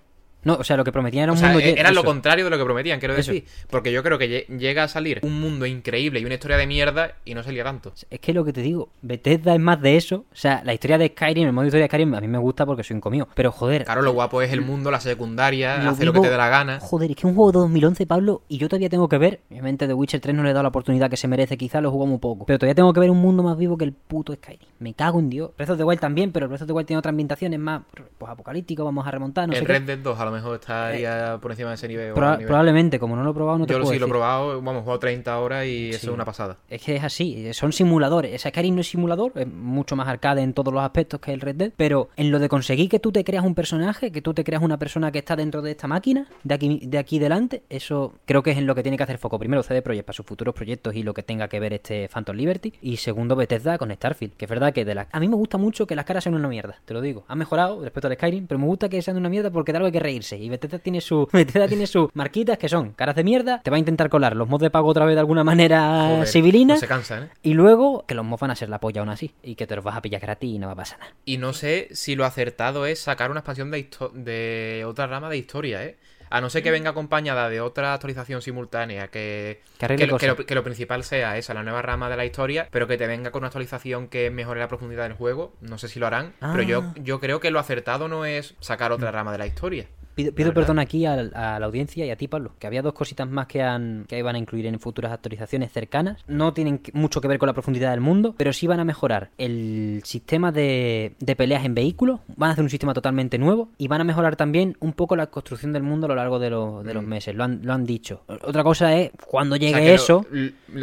No, o sea, lo que prometían era O un sea, mundo. lle- era lo contrario de lo que prometían, quiero Eso. decir. Porque yo creo que lle- llega a salir un mundo increíble y una historia de mierda y no salía tanto. Es que lo que te digo, Bethesda es más de eso. O sea, la historia de Skyrim, el modo historia de Skyrim, a mí me gusta porque soy un comido. Pero joder. Claro, lo guapo es el mundo, la secundaria, lo hace lo que te dé la gana. Joder, es que es un juego de 2011, Pablo, y yo todavía tengo que ver. Obviamente, The Witcher 3 no le he dado la oportunidad que se merece, quizás lo he jugado muy poco. Pero todavía tengo que ver un mundo más vivo que el puto Skyrim. Me cago en Dios. Breath of the Wild también, pero el Breath of the Wild tiene otras ambientaciones más pues, apocalíptico, vamos a remontar, no el sé qué. Red Dead 2 a lo mejor estaría por encima de ese nivel. Proba- probablemente, como no lo he probado, no te Yo puedo sí lo he probado, vamos, he jugado 30 horas y eso es una pasada. Es que es así, son simuladores. O sea, Skyrim no es simulador, es mucho más arcade en todos los aspectos que el Red Dead. Pero en lo de conseguir que tú te creas un personaje, que tú te creas una persona que está dentro de esta máquina, de aquí, de aquí delante, eso creo que es en lo que tiene que hacer foco. Primero, CD Projekt para sus futuros proyectos y lo que tenga que ver este Phantom Liberty. Y segundo, Bethesda con Starfield. Que es verdad que de la... a mí me gusta mucho que las caras sean una mierda, te lo digo. Han mejorado respecto al Skyrim, pero me gusta que sean una mierda porque de algo hay que Y Bethesda tiene su Bethesda tiene sus marquitas que son caras de mierda. Te va a intentar colar los mods de pago otra vez de alguna manera Joder, civilina. No se cansa, ¿eh? Y luego que los mods van a ser la polla aún así. Y que te los vas a pillar gratis y no va a pasar nada. Y no sé si lo acertado es sacar una expansión de, otra rama de historia, ¿eh? A no ser que venga acompañada de otra actualización simultánea que, Que lo, que principal sea esa, la nueva rama de la historia, pero que te venga con una actualización que mejore la profundidad del juego. No sé si lo harán, pero yo, Ah. yo creo que lo acertado no es sacar otra rama de la historia. Pido, perdón aquí a, la audiencia y a ti, Pablo, que había dos cositas más que, han, que van a incluir en futuras actualizaciones cercanas. No tienen mucho que ver con la profundidad del mundo, pero sí van a mejorar el sistema de, de peleas en vehículos, van a hacer un sistema totalmente nuevo y van a mejorar también un poco la construcción del mundo a lo largo de, los- de los meses. Lo han, lo han dicho. Otra cosa es cuando O llegue sea, que lo- eso.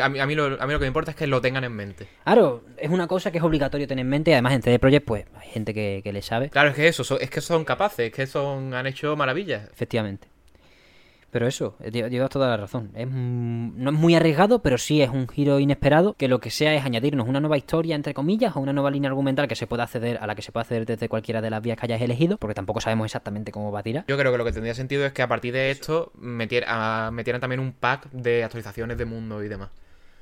a, mí, a, mí lo, a mí lo que me importa es que lo tengan en mente. Claro, es una cosa que es obligatorio tener en mente y además en CD Projekt pues hay gente que, que le sabe. Claro, es que eso, es que son capaces, es que son, han hecho maravillas. Efectivamente. Pero eso, eh, lle- llevas toda la razón. Es, no es muy arriesgado, pero sí es un giro inesperado que lo que sea es añadirnos una nueva historia, entre comillas, o una nueva línea argumental que se pueda acceder a la que se pueda acceder desde cualquiera de las vías que hayas elegido, porque tampoco sabemos exactamente cómo va a tirar. Yo creo que lo que tendría sentido es que a partir de esto metier- a- metieran también un pack de actualizaciones de mundo y demás.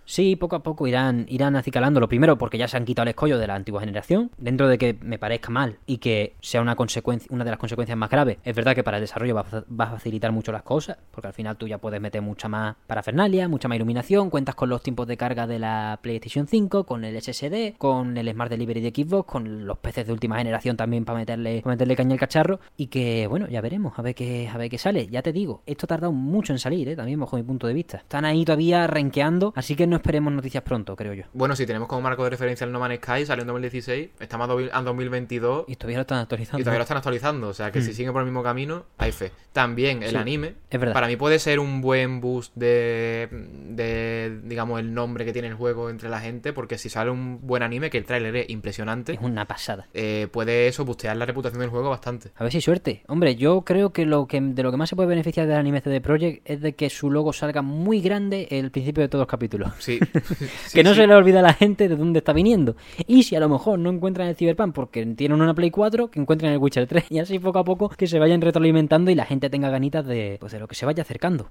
Sí, poco a poco irán, irán acicalando. Lo primero, porque ya se han quitado el escollo de la antigua generación. Dentro de que me parezca mal y que sea una consecuencia, una de las consecuencias más graves, es verdad que para el desarrollo va a, facilitar mucho las cosas, porque al final tú ya puedes meter mucha más parafernalia, mucha más iluminación, cuentas con los tiempos de carga de la PlayStation 5, con el SSD, con el Smart Delivery de Xbox, con los PCs de última generación también para meterle, meterle caña al cacharro. Y que, bueno, ya veremos, a ver qué, a ver qué sale. Ya te digo, esto ha tardado mucho en salir, ¿eh? también bajo mi punto de vista. Están ahí todavía renqueando, así que no esperemos noticias pronto, creo yo. Bueno, si tenemos como marco de referencia el No Man's Sky, salió en 2016, estamos a 2022 Y todavía lo están actualizando. y todavía lo están actualizando. O sea que si siguen por el mismo camino, hay fe. También el Sí, anime, es verdad. para mí puede ser un buen boost de, de, digamos, el nombre que tiene el juego entre la gente, porque si sale un buen anime, que el tráiler es impresionante, Es una pasada. eh, puede eso bustear la reputación del juego bastante. A ver si suerte. Hombre, yo creo que lo que de lo que más se puede beneficiar del anime CD Projekt es de que su logo salga muy grande el principio de todos los capítulos. Sí. Sí, que no sí. se le olvida a la gente de dónde está viniendo. Y si a lo mejor no encuentran el Cyberpunk porque tienen una Play 4, que encuentren el Witcher 3. Y así poco a poco que se vayan retroalimentando y la gente tenga ganitas de, pues, de lo que se vaya acercando.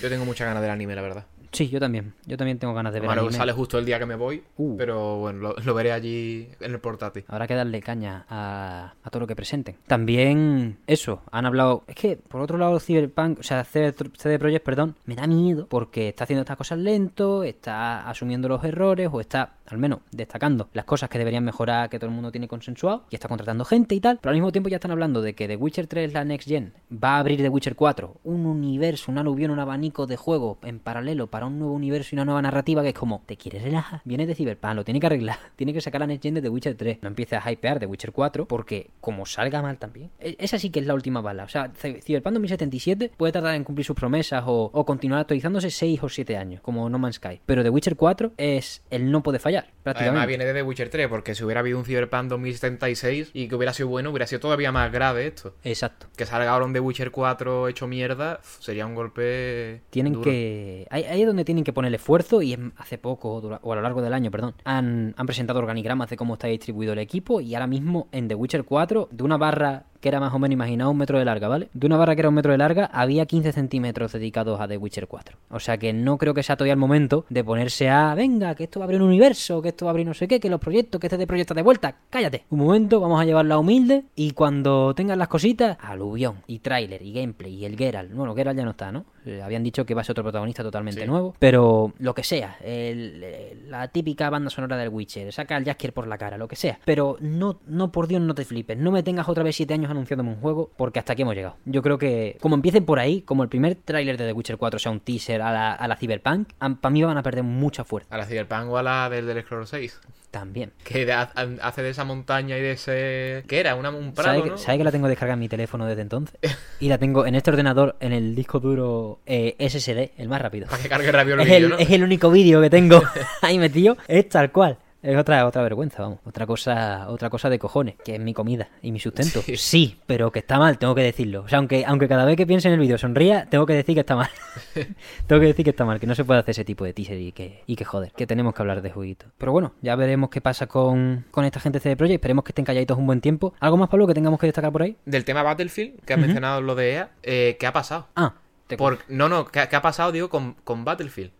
Yo tengo muchas ganas del anime, la verdad. Sí, yo también. Yo también tengo ganas de ver anime. sale justo el día que me voy, Uh. pero bueno, lo, lo veré allí en el portátil. Habrá que darle caña a, a todo lo que presenten. También, eso, han hablado. Es que, por otro lado, Cyberpunk, o sea, CD, CD Projekt, perdón, me da miedo porque está haciendo estas cosas lento, está asumiendo los errores o está, al menos, destacando las cosas que deberían mejorar, que todo el mundo tiene consensuado y está contratando gente y tal. Pero al mismo tiempo ya están hablando de que The Witcher 3, la Next Gen, va a abrir The Witcher 4, un universo, un aluvión, un abanico de juego en paralelo para un nuevo universo y una nueva narrativa que es como, ¿te quieres relajar? Viene de Cyberpunk, lo tiene que arreglar, tiene que sacar la Next Gen de The Witcher 3. No empieces a hypear The Witcher 4 porque como salga mal también. e- Esa sí que es la última bala. O sea, Cyberpunk 2077 puede tardar en cumplir sus promesas o, o continuar actualizándose 6 o 7 años, como No Man's Sky. Pero The Witcher 4 es el no puede fallar, prácticamente. Además viene de The Witcher 3, porque si hubiera habido un Cyberpunk 2076 y que hubiera sido bueno, hubiera sido todavía más grave esto. Exacto. Que salga ahora un The Witcher 4 hecho mierda, sería un golpe Tienen duro. que. Ahí donde tienen que poner el esfuerzo y hace poco, o a lo largo del año, perdón, han, han presentado organigramas de cómo está distribuido el equipo y ahora mismo en The Witcher 4, de una barra que era más o menos, imaginaos, un metro de larga, ¿vale? De una barra que era un metro de larga, había 15 centímetros dedicados a The Witcher 4. O sea que no creo que sea todavía el momento de ponerse a, venga, que esto va a abrir un universo, que esto va a abrir no sé qué, que los proyectos, que este de proyecto de vuelta. Cállate. Un momento, vamos a llevarla humilde y cuando tengan las cositas, aluvión y tráiler y gameplay y el Geralt. Bueno, Geralt ya no está, ¿no? Eh, habían dicho que va a ser otro protagonista totalmente Sí. nuevo. Pero lo que sea, el- la típica banda sonora del Witcher, saca al Jaskier por la cara, lo que sea. Pero no, no por Dios, no te flipes. No me tengas otra vez 7 años anunciándome un juego, porque hasta aquí hemos llegado. Yo creo que, como empiecen por ahí, como el primer tráiler de The Witcher 4 sea un teaser a la, a la Cyberpunk, para mí van a perder mucha fuerza. A la Cyberpunk o a la del, del Scroll 6. También. Que de- hace de esa montaña y de ese... ¿Qué era? Una, un prado, ¿Sabes que, ¿no? sabe que la tengo descargada en mi teléfono desde entonces? Y la tengo en este ordenador, en el disco duro eh, SSD, el más rápido. Para que cargue rápido el Es vídeo, ¿no? es el único vídeo que tengo ahí metido, es tal cual. Es otra, otra vergüenza, vamos. Otra cosa, otra cosa de cojones, que es mi comida y mi sustento. Sí. Sí. pero que está mal, tengo que decirlo. O sea, aunque, aunque cada vez que piense en el vídeo sonría, tengo que decir que está mal. tengo que decir que está mal, que no se puede hacer ese tipo de teaser y que, y que joder, que tenemos que hablar de jueguitos. Pero bueno, ya veremos qué pasa con, con esta gente de CD Projekt. Esperemos que estén calladitos un buen tiempo. ¿Algo más, Pablo, que tengamos que destacar por ahí? Del tema Battlefield, que has mencionado lo de EA, eh, ¿qué ha pasado? Ah, te Por, no, no, ¿qué, qué ha pasado, digo, con, con Battlefield?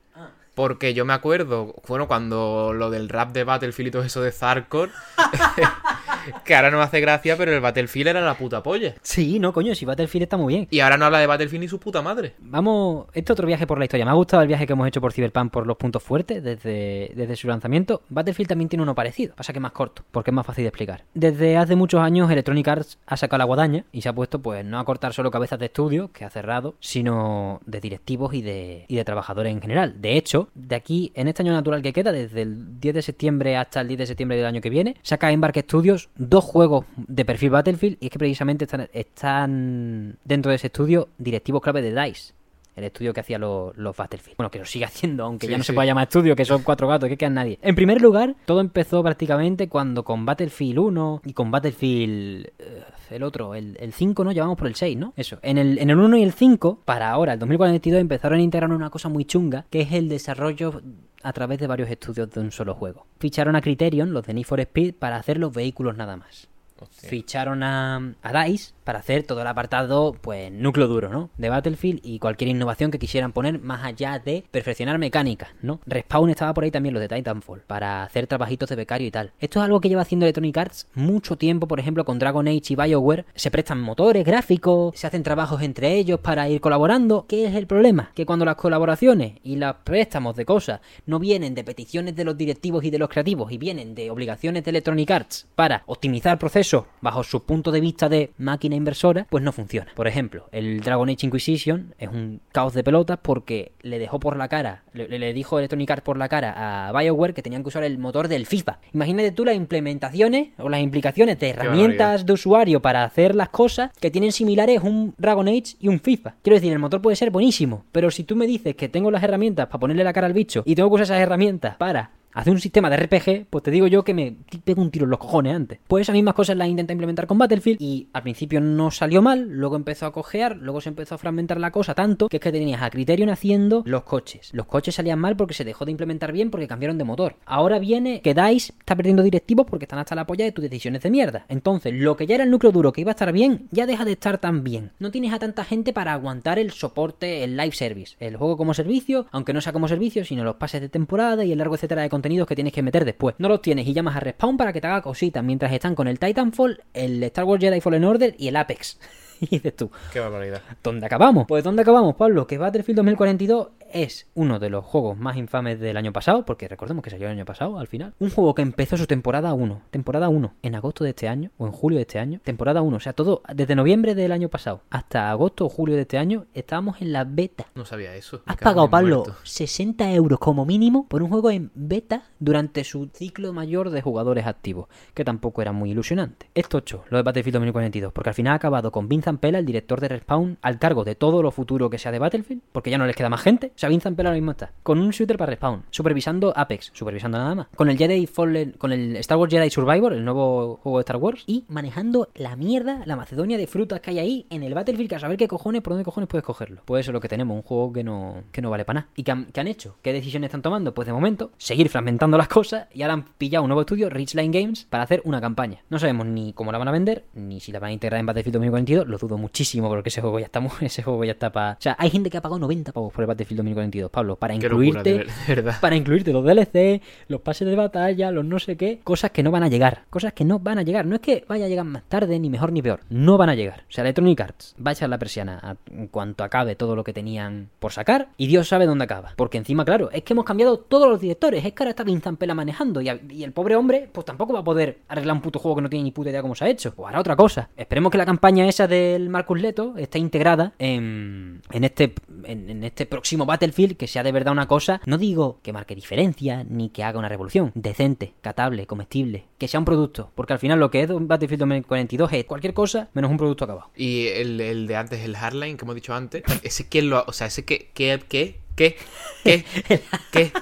Porque yo me acuerdo, bueno, cuando lo del rap de Battlefield y todo eso de Zarkor, que ahora no hace gracia, pero el Battlefield era la puta polla. Sí, no, coño, si Battlefield está muy bien. Y ahora no habla de Battlefield ni su puta madre. Vamos, este otro viaje por la historia. Me ha gustado el viaje que hemos hecho por Cyberpunk por los puntos fuertes desde, desde su lanzamiento. Battlefield también tiene uno parecido, pasa que es más corto, porque es más fácil de explicar. Desde hace muchos años Electronic Arts ha sacado la guadaña y se ha puesto pues no a cortar solo cabezas de estudio, que ha cerrado, sino de directivos y de, y de trabajadores en general. De hecho, de aquí, en este año natural que queda, desde el 10 de septiembre hasta el 10 de septiembre del año que viene, saca Embark Studios dos juegos de perfil Battlefield y es que precisamente están, están dentro de ese estudio directivos clave de DICE. El estudio que hacía los, los Battlefield. Bueno, que lo sigue haciendo, aunque Sí, ya no se sí. puede llamar estudio, que son cuatro gatos, que quedan nadie. En primer lugar, todo empezó prácticamente cuando con Battlefield 1 y con Battlefield. eh, el otro, el, el 5, ¿no? Llevamos por el 6, ¿no? Eso. En el, en el 1 y el 5, para ahora, el 2042, empezaron a integrar una cosa muy chunga, que es el desarrollo a través de varios estudios de un solo juego. Ficharon a Criterion, los de Need for Speed, para hacer los vehículos nada más. Ficharon a, a DICE para hacer todo el apartado, pues, núcleo duro, ¿no? De Battlefield y cualquier innovación que quisieran poner más allá de perfeccionar mecánicas, ¿no? Respawn estaba por ahí también, los de Titanfall, para hacer trabajitos de becario y tal. Esto es algo que lleva haciendo Electronic Arts mucho tiempo, por ejemplo, con Dragon Age y BioWare. Se prestan motores, gráficos, se hacen trabajos entre ellos para ir colaborando. ¿Qué es el problema? Que cuando las colaboraciones y los préstamos de cosas no vienen de peticiones de los directivos y de los creativos y vienen de obligaciones de Electronic Arts para optimizar procesos bajo su punto de vista de máquina inversora, pues no funciona. Por ejemplo, el Dragon Age Inquisition es un caos de pelotas porque le dejó por la cara, le, le dijo Electronic Arts por la cara a BioWare que tenían que usar el motor del FIFA. Imagínate tú las implementaciones o las implicaciones de herramientas de usuario para hacer las cosas que tienen similares un Dragon Age y un FIFA. Quiero decir, el motor puede ser buenísimo, pero si tú me dices que tengo las herramientas para ponerle la cara al bicho y tengo que usar esas herramientas para hacer un sistema de RPG, pues te digo yo que me pego un tiro en los cojones antes. Pues esas mismas cosas las intenta implementar con Battlefield y al principio no salió mal, luego empezó a cojear, luego se empezó a fragmentar la cosa tanto que es que tenías a Criterion haciendo los coches. Los coches salían mal porque se dejó de implementar bien porque cambiaron de motor. Ahora viene que DICE está perdiendo directivos porque están hasta la polla de tus decisiones de mierda. Entonces, lo que ya era el núcleo duro que iba a estar bien, ya deja de estar tan bien. No tienes a tanta gente para aguantar el soporte, el live service, el juego como servicio, aunque no sea como servicio, sino los pases de temporada y el largo etcétera de contenidos que tienes que meter después. No los tienes y llamas a Respawn para que te haga cositas mientras están con el Titanfall, el Star Wars Jedi Fallen Order y el Apex. y dices tú, Qué barbaridad. ¿Dónde acabamos? Pues ¿dónde acabamos, Pablo? Que Battlefield 2042 es uno de los juegos más infames del año pasado, porque recordemos que salió el año pasado al final. Un juego que empezó su temporada 1, temporada 1, en agosto de este año, o en julio de este año, temporada 1, o sea, todo, desde noviembre del año pasado hasta agosto o julio de este año, estábamos en la beta. No sabía eso. Has pagado, Pablo, muerto. 60 euros como mínimo por un juego en beta durante su ciclo mayor de jugadores activos, que tampoco era muy ilusionante. Es tocho lo de Battlefield 2042, porque al final ha acabado con Vincent Pela, el director de Respawn, al cargo de todo lo futuro que sea de Battlefield, porque ya no les queda más gente. O sea, Vincent Pela ahora mismo está con un shooter para Respawn, supervisando Apex, supervisando nada más, con el Jedi Fallen, con el Star Wars Jedi Survivor, el nuevo juego de Star Wars, y manejando la mierda, la Macedonia de frutas que hay ahí en el Battlefield, que a saber qué cojones, por dónde cojones puedes cogerlo. Pues eso es lo que tenemos, un juego que no, que no vale para nada. ¿Y qué han, hecho? ¿Qué decisiones están tomando? Pues de momento, seguir fragmentando las cosas y ahora han pillado un nuevo estudio, Richline Games, para hacer una campaña. No sabemos ni cómo la van a vender, ni si la van a integrar en Battlefield 2042, lo dudo muchísimo porque ese juego ya está, ese juego ya está para... O sea, hay gente que ha pagado 90 pavos por el Battlefield 2042, Pablo, para Qué incluirte... de verdad. Para incluirte los DLC, los pases de batalla, los no sé qué, cosas que no van a llegar, cosas que no van a llegar. No es que vaya a llegar más tarde, ni mejor ni peor, no van a llegar. O sea, Electronic Arts va a echar la persiana a- en cuanto acabe todo lo que tenían por sacar, y Dios sabe dónde acaba. Porque encima, claro, es que hemos cambiado todos los directores, es que ahora está Vincent Pela manejando, y, a- y el pobre hombre, pues tampoco va a poder arreglar un puto juego que no tiene ni puta idea cómo se ha hecho. O hará otra cosa. Esperemos que la campaña esa del Marcus Leto esté integrada en, en este en, en este próximo Battlefield que sea de verdad una cosa, no digo que marque diferencia ni que haga una revolución, decente, catable, comestible, que sea un producto, porque al final lo que es un Battlefield 2042 es cualquier cosa menos un producto acabado. Y el, el de antes, el Hardline, que hemos dicho antes, ese quién lo ha- O sea, ese que. ¿Qué? ¿Qué? ¿Qué? ¿Qué? ¿Qué?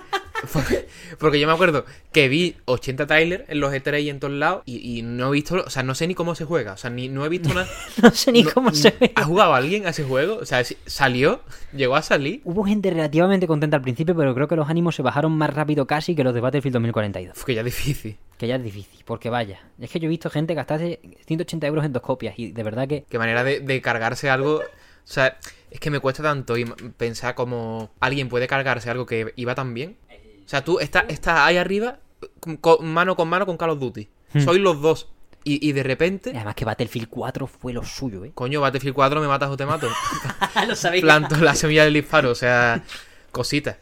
Porque- yo me acuerdo que vi 80 trailers en los E3 y en todos lados y, y no he visto, o sea, no sé ni cómo se juega, o sea, ni, no he visto nada. No sé ni No- cómo se ve. ¿Ha jugado alguien a ese juego? O sea, ¿salió? ¿Llegó a salir? Hubo gente relativamente contenta al principio, pero creo que los ánimos se bajaron más rápido casi que los de Battlefield 2042. Uf, que ya es difícil. Que ya es difícil, porque vaya. Es que yo he visto gente gastarse 180 euros en dos copias y de verdad que Qué manera de, de cargarse algo. O sea, es que me cuesta tanto pensar como alguien puede cargarse algo que iba tan bien. O sea, tú estás, estás ahí arriba, con- con- mano con mano con Call of Duty. Hmm. Sois los dos. Y, y de repente, Además que Battlefield 4 fue lo suyo, ¿eh? coño, Battlefield 4 me matas o te mato. lo sabéis. Planto la semilla del disparo, o sea, cositas.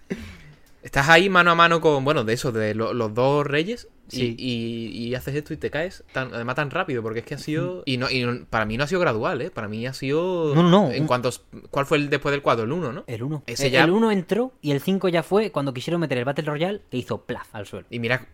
Estás ahí mano a mano con, bueno, de eso, de lo- los dos reyes. y- Sí. Y, y haces esto y te caes tan, además tan rápido, porque es que ha sido. Y, no, y no- para mí no ha sido gradual, ¿eh? Para mí ha sido. No, no, no. En cuanto. ¿Cuál fue el después del 4? El 1, ¿no? El 1. Ese el, ya- 1 entró y el 5 ya fue cuando quisieron meter el Battle Royale que hizo plaf al suelo. Y mira,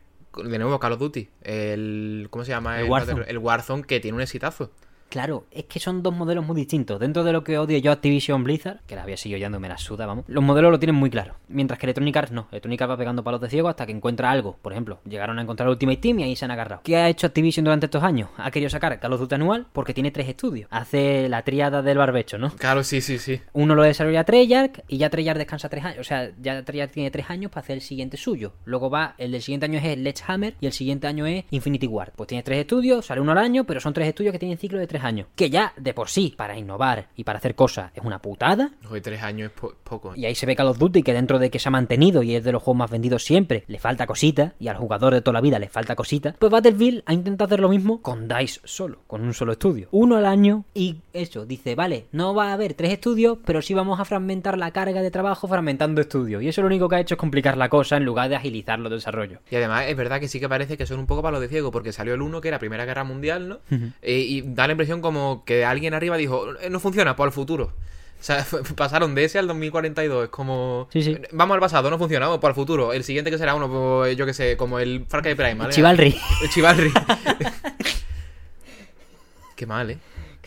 de nuevo, Call of Duty. El. ¿Cómo se llama? El Warzone. El Warzone, que tiene un exitazo. Claro, es que son dos modelos muy distintos. Dentro de lo que odio yo Activision Blizzard, que la había seguido yendo, me la suda, vamos. Los modelos lo tienen muy claro. Mientras que Electronic Arts no. Electronic Arts va pegando palos de ciego hasta que encuentra algo. Por ejemplo, llegaron a encontrar Ultimate Team y ahí se han agarrado. ¿Qué ha hecho Activision durante estos años? Ha querido sacar Call of Duty anual porque tiene tres estudios. Hace la tríada del barbecho, ¿no? Claro, sí, sí, sí. Uno lo desarrolla Treyarch y ya Treyarch descansa tres años. O sea, ya Treyarch tiene tres años para hacer el siguiente suyo. Luego va, el del siguiente año es Sledgehammer y el siguiente año es Infinity Ward. Pues tienes tres estudios, sale uno al año, pero son tres estudios que tienen ciclo de tres años. Que ya, de por sí, para innovar y para hacer cosas, es una putada. Tres años es po- poco. Y ahí se ve Call of Duty que dentro de que se ha mantenido y es de los juegos más vendidos siempre, le falta cosita, y al jugador de toda la vida le falta cosita, pues Battlefield ha intentado hacer lo mismo con DICE solo, con un solo estudio. Uno al año y eso, dice, vale, no va a haber tres estudios, pero sí vamos a fragmentar la carga de trabajo fragmentando estudios. Y eso lo único que ha hecho es complicar la cosa en lugar de agilizar los desarrollos. Y además es verdad que sí que parece que son un poco palos de ciego, porque salió el 1 que era Primera Guerra Mundial, ¿no? Eh, y da la impresión como que alguien arriba dijo, "Eh, no funciona, por el futuro. O sea, pasaron de ese al 2042, es como... Sí, sí. Vamos al pasado, no funciona, vamos para el futuro. El siguiente que será uno, pues, yo que sé, como el Far Cry Prime, ¿vale? Chivalry. El Chivalry. Qué mal, ¿eh?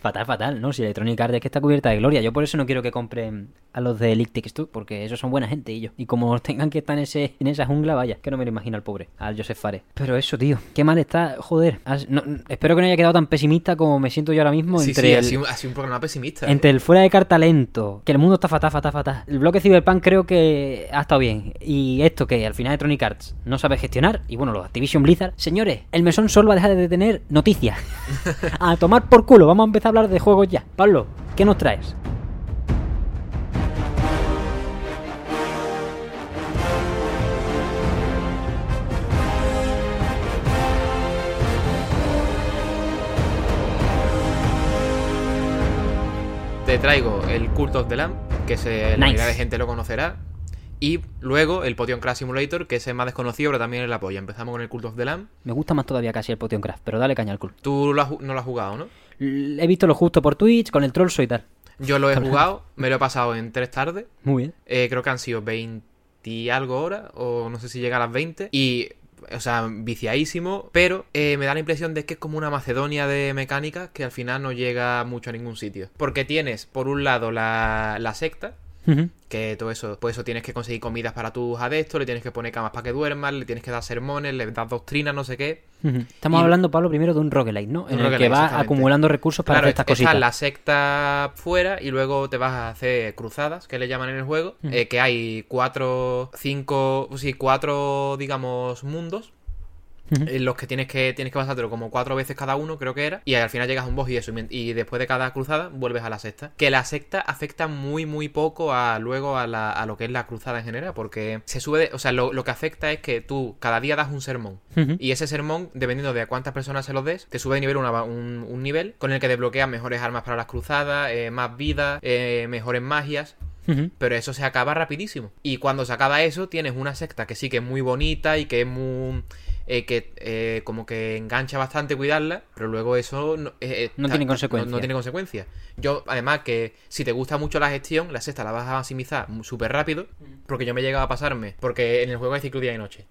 Fatal, fatal, ¿no? Si Electronic Arts es que está cubierta de gloria. Yo por eso no quiero que compren a los de Takes Two, porque esos son buena gente y yo. Y como tengan que estar en, ese, en esa jungla, vaya, que no me lo imagino al pobre, al Joseph Fares. Pero eso, tío, qué mal está, joder. No- espero que no haya quedado tan pesimista como me siento yo ahora mismo Sí, entre sí, el... ha sido, ha sido un programa pesimista. ¿eh? Entre el fuera de carta lento, que el mundo está fatal, fatal, fatal. El bloque Cyberpunk creo que ha estado bien. Y esto que al final Electronic Arts no sabe gestionar. Y bueno, los Activision Blizzard. Señores, el mesón solo va a dejar de tener noticias. a tomar por culo. Vamos a empezar hablar de juegos ya. Pablo, ¿qué nos traes? Te traigo el Cult of the Lamb, que se, la Nice. mayoría de gente lo conocerá. Y luego el Potion Crash Simulator, que es el más desconocido, pero también es la polla. Empezamos con el Cult of the Lamb. Me gusta más todavía casi el Potion Craft, pero dale caña al culo. Tú lo has ju- no lo has jugado, ¿no? He visto lo justo por Twitch, con el Trollso y tal. Yo lo he jugado, me lo he pasado en tres tardes. Muy bien. Eh, creo que han sido 20 y algo horas, o no sé si llega a las 20. Y, o sea, viciadísimo. Pero eh, me da la impresión de que es como una Macedonia de mecánica que al final no llega mucho a ningún sitio. Porque tienes, por un lado, la, la secta. Que todo eso, pues eso tienes que conseguir comidas para tus adeptos, le tienes que poner camas para que duerman, le tienes que dar sermones, le das doctrinas, no sé qué. Estamos Y- hablando, Pablo, primero de un roguelite, ¿no? En el que roguelike, va exactamente. acumulando recursos para Claro, hacer estas cositas. la secta fuera y luego te vas a hacer cruzadas, que le llaman en el juego, eh, que hay cuatro, cinco, sí, cuatro, digamos, mundos. En los que tienes que tienes que pasártelo como cuatro veces cada uno, creo que era. Y al final llegas a un boss y eso. Y, después de cada cruzada vuelves a la sexta. Que la secta afecta muy, muy poco a luego a, la- a lo que es la cruzada en general. Porque se sube de. O sea, lo, lo que afecta es que tú cada día das un sermón. Y ese sermón, dependiendo de a cuántas personas se los des, te sube de nivel una- un, un nivel con el que desbloqueas mejores armas para las cruzadas, eh, más vida, eh, mejores magias. Pero eso se acaba rapidísimo. Y cuando se acaba eso, tienes una secta que sí que es muy bonita y que es muy. Eh, que eh, como que engancha bastante cuidarla, pero luego eso no, eh, No ta- tiene consecuencias. No, no tiene consecuencias. Yo, además, que si te gusta mucho la gestión, la sexta la vas a maximizar súper rápido, porque yo me he llegado a pasarme, porque en el juego hay ciclo día y noche.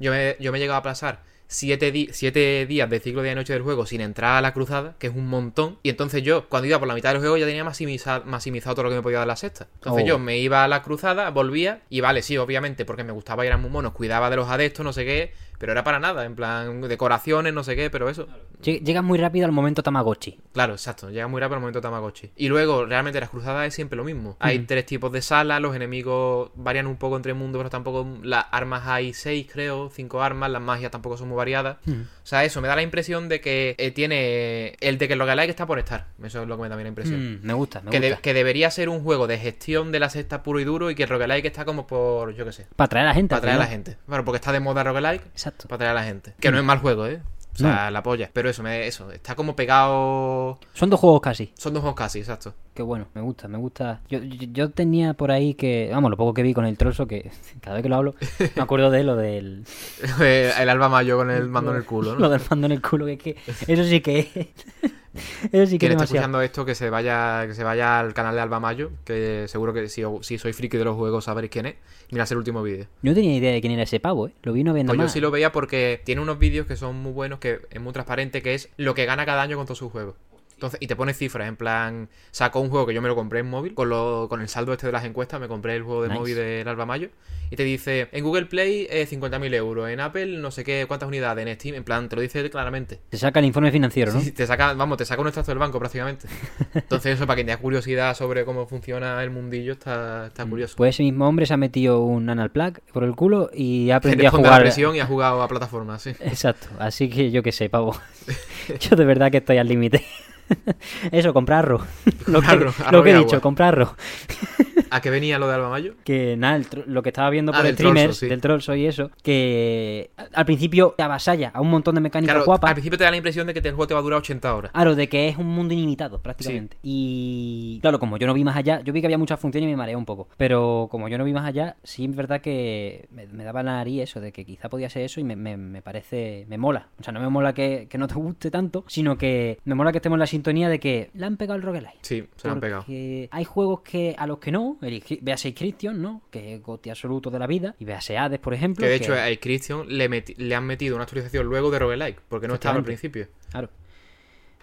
Yo me, yo me he llegado a pasar siete, di- siete días de ciclo día y noche del juego sin entrar a la cruzada, que es un montón. Y entonces yo, cuando iba por la mitad del juego, ya tenía maximizado, maximizado todo lo que me podía dar la sexta. Entonces Oh. yo me iba a la cruzada, volvía, y vale, sí, obviamente, porque me gustaba ir a muy monos, cuidaba de los adeptos, no sé qué, pero era para nada, en plan, decoraciones, no sé qué, pero eso. Lle- Llegas muy rápido al momento Tamagotchi. Claro, exacto. Llega muy rápido el momento Tamagotchi. Y luego, realmente, las cruzadas es siempre lo mismo. Hay tres tipos de salas, los enemigos varían un poco entre mundos, pero tampoco. Las armas hay seis, creo, cinco armas, las magias tampoco son muy variadas. O sea, eso me da la impresión de que eh, tiene. El de que lo que está por estar. Eso es lo que me da la impresión. Mm, me gusta, me Que, de- gusta. que debería ser un juego de gestión de la sexta puro y duro y que el roguelike está como por, yo qué sé, Para atraer a la gente. para al atraer a la gente. Bueno, porque está de moda roguelike, Exacto. Para atraer a la gente. Que no es mal juego, ¿eh? O sea, la polla. Pero eso, me, eso, está como pegado. Son dos juegos casi. Son dos juegos casi, exacto. Qué bueno, me gusta, me gusta. Yo, yo, yo tenía por ahí que, vamos, lo poco que vi con el trozo, que cada vez que lo hablo, me acuerdo de lo del, el Alba Mayo con el mando en el culo, lo ¿no? del mando en el culo, que es que eso sí que es, eso sí que Quien es esté demasiado. escuchando esto, que se vaya que se vaya al canal de Alba Mayo, que seguro que si, si sois friki de los juegos sabréis quién es. Mirad el último vídeo. Yo no tenía idea de quién era ese pavo, ¿eh? Lo vi no viendo Pues yo más. sí lo veía porque tiene unos vídeos que son muy buenos, que es muy transparente, que es lo que gana cada año con todos sus juegos. Entonces, y te pone cifras, en plan, sacó un juego que yo me lo compré en móvil, con, lo, con el saldo este de las encuestas, me compré el juego de Nice. móvil del Alba Mayo, y te dice, en Google Play eh, 50.000 euros, en Apple no sé qué, cuántas unidades, en Steam, en plan, te lo dice claramente. Se saca el informe financiero, ¿no? Sí, te saca, vamos, te saca un extracto del banco prácticamente. Entonces eso, para quien tenga curiosidad sobre cómo funciona el mundillo, está, está curioso. Pues ese mismo hombre se ha metido un anal plug por el culo y ha Te aprendido a responde a jugar. presión y ha jugado a plataformas, sí. Exacto, así que yo qué sé, pavo. Yo de verdad que estoy al límite. Eso, comprar arroz. Lo que, lo que he agua. dicho, comprar arroz. ¿A qué venía lo de Alba Mayo? Que nada, el lo que estaba viendo Ah, por Trollso, sí. del Trollso y eso, que al principio te avasalla a un montón de mecánicas Claro, guapas. al principio te da la impresión de que el juego te va a durar 80 horas. Claro, de que es un mundo ilimitado, prácticamente. Y claro, como yo no vi más allá, yo vi que había muchas funciones y me mareé un poco. Pero como yo no vi más allá, sí es verdad que me, me daba la nariz eso, de que quizá podía ser eso y me, me- me parece, me mola. O sea, no me mola que, que no te guste tanto, sino que me mola que estemos en la sintonía de que le han pegado el roguelite. Sí, se lo han pegado. Hay juegos que a los que no, el, véase Christian, ¿no? Que es goti absoluto de la vida. Y véase Hades, por ejemplo. Que de hecho a Christian le, meti- le han metido una actualización luego de roguelike, porque no estaba al principio. Claro.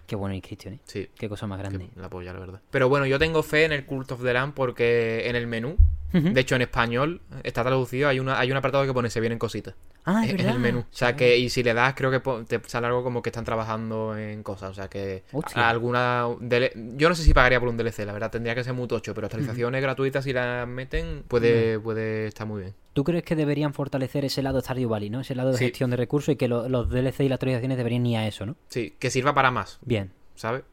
Qué bueno el Christian, ¿eh? Sí, Qué cosa más grande. la polla, la verdad. Pero bueno, yo tengo fe en el Cult of the Lamb porque en el menú, De hecho en español está traducido, hay una hay un apartado que pone se vienen cositas. Ah, es en verdad. el menú. O sea que, y si le das, creo que te sale algo como que están trabajando en cosas. O sea que Hostia. alguna. Yo no sé si pagaría por un DLC, la verdad, tendría que ser muy tocho, pero actualizaciones gratuitas, si las meten, puede, puede estar muy bien. ¿Tú crees que deberían fortalecer ese lado Stardew Valley, ¿no? Ese lado de Sí. gestión de recursos y que lo- los DLC y las actualizaciones deberían ir a eso, ¿no? Sí, que sirva para más, Bien. ¿sabes?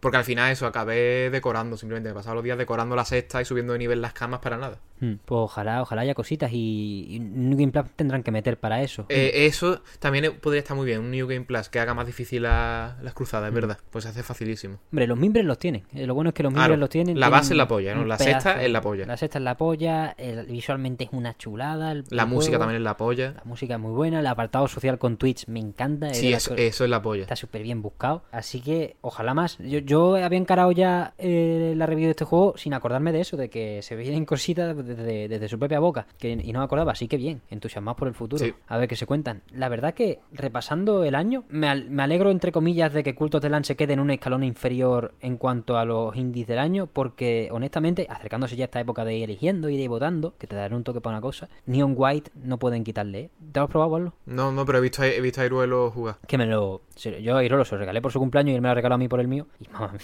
Porque al final eso, acabé decorando, simplemente me pasaba los días decorando la sexta y subiendo de nivel las camas para nada. Hmm. Pues ojalá, ojalá haya cositas y, y New Game Plus tendrán que meter para eso. Eh, eso también podría estar muy bien, un New Game Plus que haga más difícil la- las cruzadas, es verdad. Pues se hace facilísimo. Hombre, los mimbres los tienen. Eh, lo bueno es que los Claro, mimbres los tienen. la tienen base es la polla, ¿no? La sexta es la polla. La sexta es la polla. el- visualmente es una chulada. el- La el música juego, también es la polla. La música es muy buena. El apartado social con Twitch me encanta. es Sí, eso, co- eso es la polla. Está súper bien buscado. Así que ojalá más. Yo, yo había encarado ya eh, la review de este juego sin acordarme de eso, de que se vienen cositas desde, desde su propia boca. Que, y no me acordaba, así que bien, entusiasmados por el futuro. Sí. A ver qué se cuentan. La verdad que repasando el año, me, al- me alegro entre comillas de que Cultos del Land se quede en un escalón inferior en cuanto a los indies del año, porque honestamente, acercándose ya a esta época de ir eligiendo y de ir votando, que te daré un toque para una cosa, Neon White no pueden quitarle. ¿eh? ¿Te lo has probado, Pablo? No, no, pero he visto, a- he visto a Iruelo jugar. que me lo. Yo a Irolo se lo regalé por su cumpleaños y él me lo regaló a mí por el mío. Y mamá mía,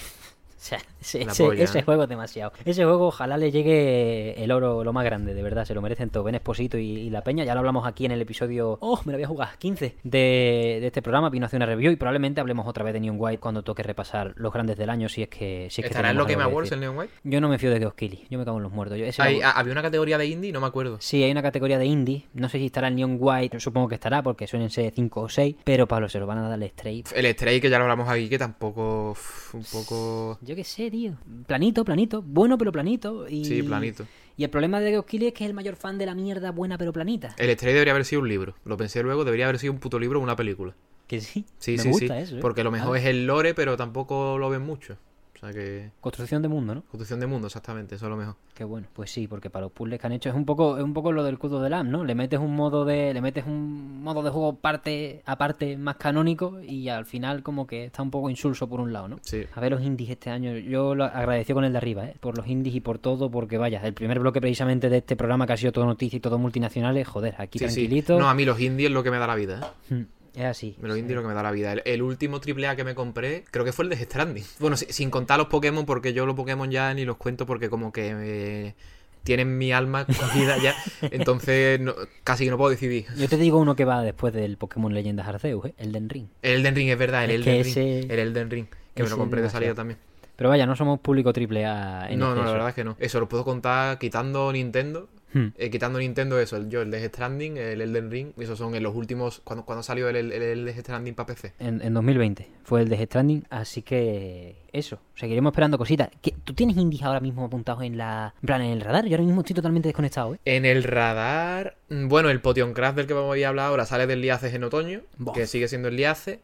sea, ese, juego es demasiado. Ese juego ojalá le llegue el oro lo más grande, de verdad. Se lo merecen todo. Ben Esposito y, y la Peña. Ya lo hablamos aquí en el episodio. Oh, me lo voy a jugar. 15 de, de este programa. Vino a hacer una review y probablemente hablemos otra vez de Neon White cuando toque repasar los grandes del año. Si es que. Si es que ¿Estará en lo tenemos Game que Awards el Neon White? Yo no me fío de Geoff Keighley. Yo me cago en los muertos. Yo, ese Hay- vamos- había una categoría de indie, no me acuerdo. Sí, hay una categoría de indie. No sé si estará el Neon White. Supongo que estará porque suelen ser 5 o 6. Pero Pablo, se lo van a dar al Stray. El Stray, que ya lo hablamos aquí, que tampoco. un poco. Yo qué sé, tío. Planito, planito. Bueno, pero planito. Y... Sí, planito. Y el problema de Keighley es que es el mayor fan de la mierda buena pero planita. El Stray debería haber sido un libro. Lo pensé luego, debería haber sido un puto libro o una película. Que sí. Sí, Me sí, gusta sí. eso, ¿eh? Porque lo mejor es el lore, pero tampoco lo ven mucho. O sea que. Construcción de mundo, ¿no? Construcción de mundo, exactamente, eso es lo mejor. Qué bueno. Pues sí, porque para los puzzles que han hecho es un poco, es un poco lo del Cudo de Lam, ¿no? Le metes un modo de. Le metes un modo de juego parte, aparte más canónico y al final como que está un poco insulso por un lado, ¿no? Sí. A ver los indies este año. Yo lo agradeció con el de arriba, ¿eh? Por los indies y por todo, porque vaya, el primer bloque precisamente de este programa que ha sido todo noticia y todo multinacionales, joder, aquí Sí, sí. tranquilito. No, a mí los indies es lo que me da la vida, ¿eh? Es así. Los indies es lo que me da la vida. El, el último AAA que me compré, creo que fue el de Stranding. Bueno, si- sin contar los Pokémon, porque yo los Pokémon ya ni los cuento porque como que tienen mi alma cogida ya. Entonces no- casi que no puedo decidir. Yo te digo uno que va después del Pokémon Leyendas Arceus, ¿eh? El Den Ring. El Elden Ring es verdad, el Es Elden Ring. ese- El Elden Ring, que me lo compré de salida también. Pero vaya, no somos público triple A en no, no, exceso. la verdad es que no. Eso lo puedo contar quitando Nintendo. Hmm. Eh, quitando Nintendo eso, el, yo, el Death Stranding, el Elden Ring, esos son en los últimos, cuando, cuando salió el, el, el Death Stranding para PC. En, en 2020 fue el de Death Stranding, así que eso, seguiremos esperando cositas. ¿Qué- ¿Tú tienes indies ahora mismo apuntados en la en plan en el radar? Yo ahora mismo estoy totalmente desconectado, ¿eh? En el radar, mm, bueno, el Potion Craft del que vamos a hablar ahora sale del Liaces en otoño, que sigue siendo el Liace.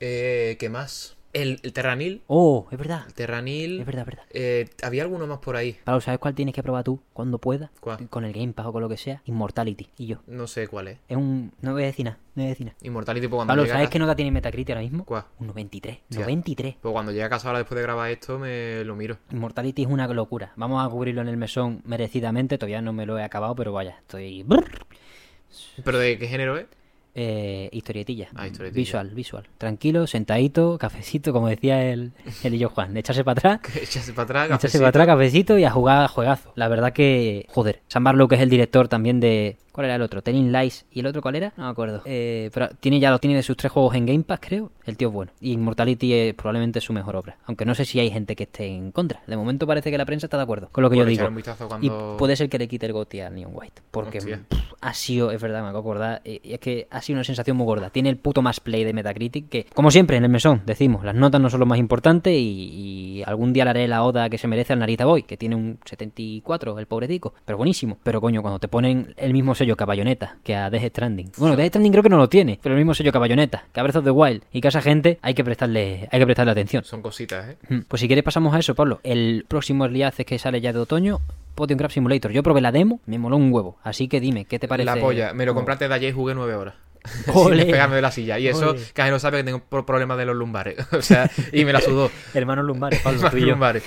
Eh, ¿Qué más? El, el Terranil. Oh, es verdad. El Terranil. Es verdad, es verdad. Eh, había alguno más por ahí. Pablo, ¿sabes cuál tienes que probar tú cuando puedas? ¿Cuál? Con el Game Pass o con lo que sea. Immortality. Y yo. No sé cuál es. Es un... No voy a decir nada. No voy a decir nada. Immortality, pues cuando Pablo, llega a ¿sabes casa- qué nota tiene Metacritic ahora mismo? ¿Cuál? Un 93. Hostia. 93. Pues cuando llegue a casa ahora después de grabar esto, me lo miro. Immortality es una locura. Vamos a cubrirlo en el mesón merecidamente. Todavía no me lo he acabado, pero vaya, estoy... ¿Pero de qué género es? Eh, historietilla. Ah, historietilla. Visual, visual. Tranquilo, sentadito, cafecito, como decía el, el y yo Juan. De echarse para atrás, echarse para atrás, echarse cafecito. para atrás, cafecito y a jugar a juegazo. La verdad que, joder, Sam Barlow, que es el director también de... ¿Cuál era el otro? Telling Lies. ¿Y el otro cuál era? No me acuerdo. Eh, pero tiene ya lo tiene de sus tres juegos en Game Pass, creo. El tío es bueno. Y Immortality es probablemente su mejor obra. Aunque no sé si hay gente que esté en contra. De momento parece que la prensa está de acuerdo con lo que Bueno, yo digo. Y puede ser que le quite el goti a Neon White. Porque pff, ha sido, es verdad, me acabo de acordar. eh, Es que ha sido una sensación muy gorda. Tiene el puto más play de Metacritic. Que, como siempre, en el mesón, decimos, las notas no son lo más importante. Y, y algún día le haré la oda que se merece al Narita Boy, que tiene un 74, el pobretico. Pero buenísimo. Pero coño, cuando te ponen el mismo sello que a Bayonetta, que a Death Stranding. Bueno, Death Stranding creo que no lo tiene. Pero el mismo sello que a Bayonetta, que a Breath of the Wild. Y que a esa gente hay que prestarle, hay que prestarle atención. Son cositas, ¿eh? Mm, Pues si quieres pasamos a eso, Pablo. El próximo Early Access que sale ya de otoño, Potion Craft Simulator. Yo probé la demo, me moló un huevo. Así que dime, ¿qué te parece? La polla. Me lo compraste de ayer y jugué nueve horas. Sin pegarme de la silla. Y eso, a no sabe que tengo pro- problemas de los lumbares. o sea, y me la sudó. Hermanos lumbares, Pablo, Más tú y yo. lumbares.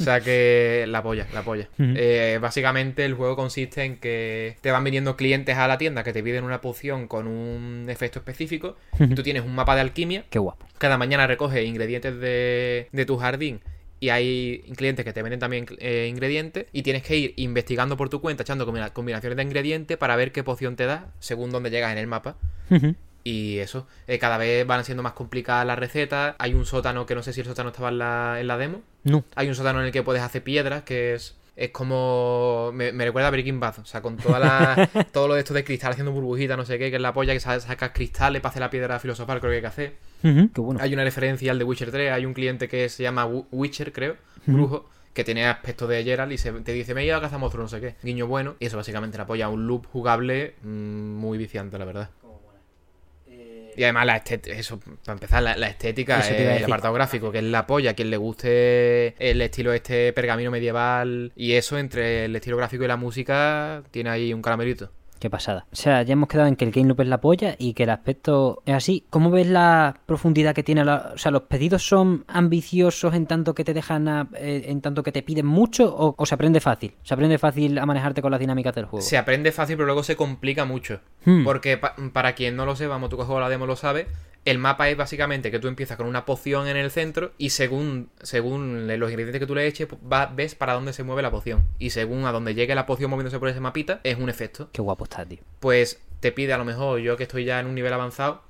O sea que la polla, la polla. Eh, básicamente el juego consiste en que te van viniendo clientes a la tienda que te piden una poción con un efecto específico. y tú tienes un mapa de alquimia. Qué guapo. Cada mañana recoges ingredientes de, de tu jardín. Y hay clientes que te venden también eh, ingredientes. Y tienes que ir investigando por tu cuenta, echando combina- combinaciones de ingredientes para ver qué poción te da según dónde llegas en el mapa. Y eso, eh, cada vez van siendo más complicadas las recetas. Hay un sótano que no sé si el sótano estaba en la, en la demo. no. Hay un sótano en el que puedes hacer piedras, que es. Es como. Me, me recuerda a Breaking Bad. O sea, con toda la, todo lo de esto de cristal haciendo burbujitas, no sé qué, que es la polla que sa- sacas cristales para hacer la piedra filosofal, creo que hay que hacer. Ujú. Qué bueno. Hay una referencia al de Witcher 3. Hay un cliente que se llama Witcher, creo, brujo, que tiene aspecto de Geralt y se, te dice: Me he ido a cazar monstruos, no sé qué. Guiño bueno. Y eso básicamente la apoya un loop jugable mm, muy viciante, la verdad. Y además la eso, para empezar, la, la estética, eh, el apartado gráfico, que es la polla, quien le guste el estilo este pergamino medieval y eso, entre el estilo gráfico y la música, tiene ahí un caramelito. Qué pasada. O sea, ya hemos quedado en que el game loop es la polla y que el aspecto es así. ¿Cómo ves la profundidad que tiene? La... O sea, ¿los pedidos son ambiciosos en tanto que te dejan, a- eh, en tanto que te piden mucho o, o se aprende fácil? ¿Se aprende fácil a manejarte con las dinámicas del juego? Se aprende fácil, pero luego se complica mucho. Hmm. Porque pa- para quien no lo sepa, vamos, tú que la demo lo sabes, el mapa es básicamente que tú empiezas con una poción en el centro y según, según los ingredientes que tú le eches, pues, va- ves para dónde se mueve la poción. Y según a donde llegue la poción moviéndose por ese mapita, es un efecto. Qué guapo está, tío. Pues te pide a lo mejor, yo que estoy ya en un nivel avanzado,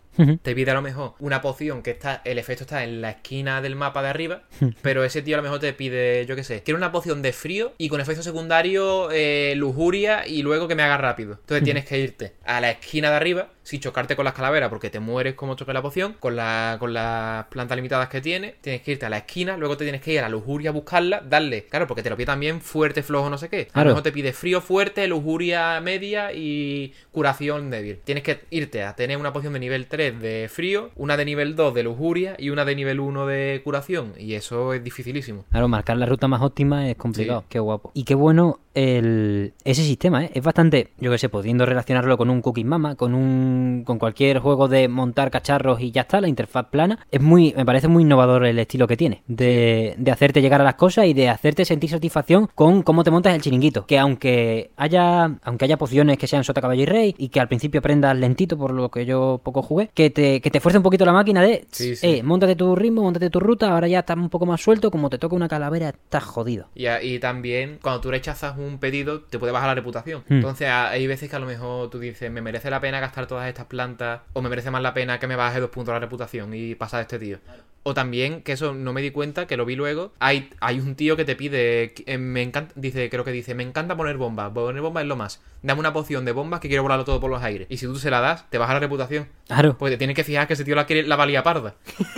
te pide a lo mejor una poción que está, el efecto está en la esquina del mapa de arriba, pero ese tío a lo mejor te pide, yo qué sé, quiero una poción de frío y con efecto secundario eh, lujuria y luego que me haga rápido. Entonces tienes que irte a la esquina de arriba sin chocarte con las calaveras porque te mueres como choque la poción, con, la, con las plantas limitadas que tiene, tienes que irte a la esquina, luego te tienes que ir a la lujuria a buscarla, darle, claro, porque te lo pide también fuerte, flojo, no sé qué. A lo mejor te pide frío fuerte, lujuria media y curación débil. Tienes que irte a tener una poción de nivel 3 de frío, una de nivel 2 de lujuria y una de nivel 1 de curación. Y eso es dificilísimo. Claro, marcar la ruta más óptima es complicado. Qué guapo. Y qué bueno el, ese sistema, ¿eh? Es bastante, yo qué sé, pudiendo relacionarlo con un Cooking Mama, con un con cualquier juego de montar cacharros y ya está, la interfaz plana. Es muy, me parece muy innovador el estilo que tiene. De, de hacerte llegar a las cosas y de hacerte sentir satisfacción con cómo te montas el chiringuito. Que aunque haya, aunque haya pociones que sean sota caballo y rey y que al principio aprendas lentito por lo que yo poco jugué, que te, que te fuerce un poquito la máquina de, Sí, sí. eh, montate tu ritmo, montate tu ruta, ahora ya estás un poco más suelto, como te toca una calavera, estás jodido. Y, también, cuando tú rechazas un pedido, te puede bajar la reputación. Hmm. Entonces, hay veces que a lo mejor tú dices, me merece la pena gastar todas todas estas plantas, o me merece más la pena que me baje dos puntos la reputación y pasar de este tío. O también, que eso no me di cuenta, que lo vi luego, hay, hay un tío que te pide, eh, me encanta, dice, creo que dice, me encanta poner bombas, poner bombas es lo más. Dame una poción de bombas que quiero volarlo todo por los aires. Y si tú se la das, te baja la reputación. Claro. Pues te tienes que fijar que ese tío la quiere la valía parda.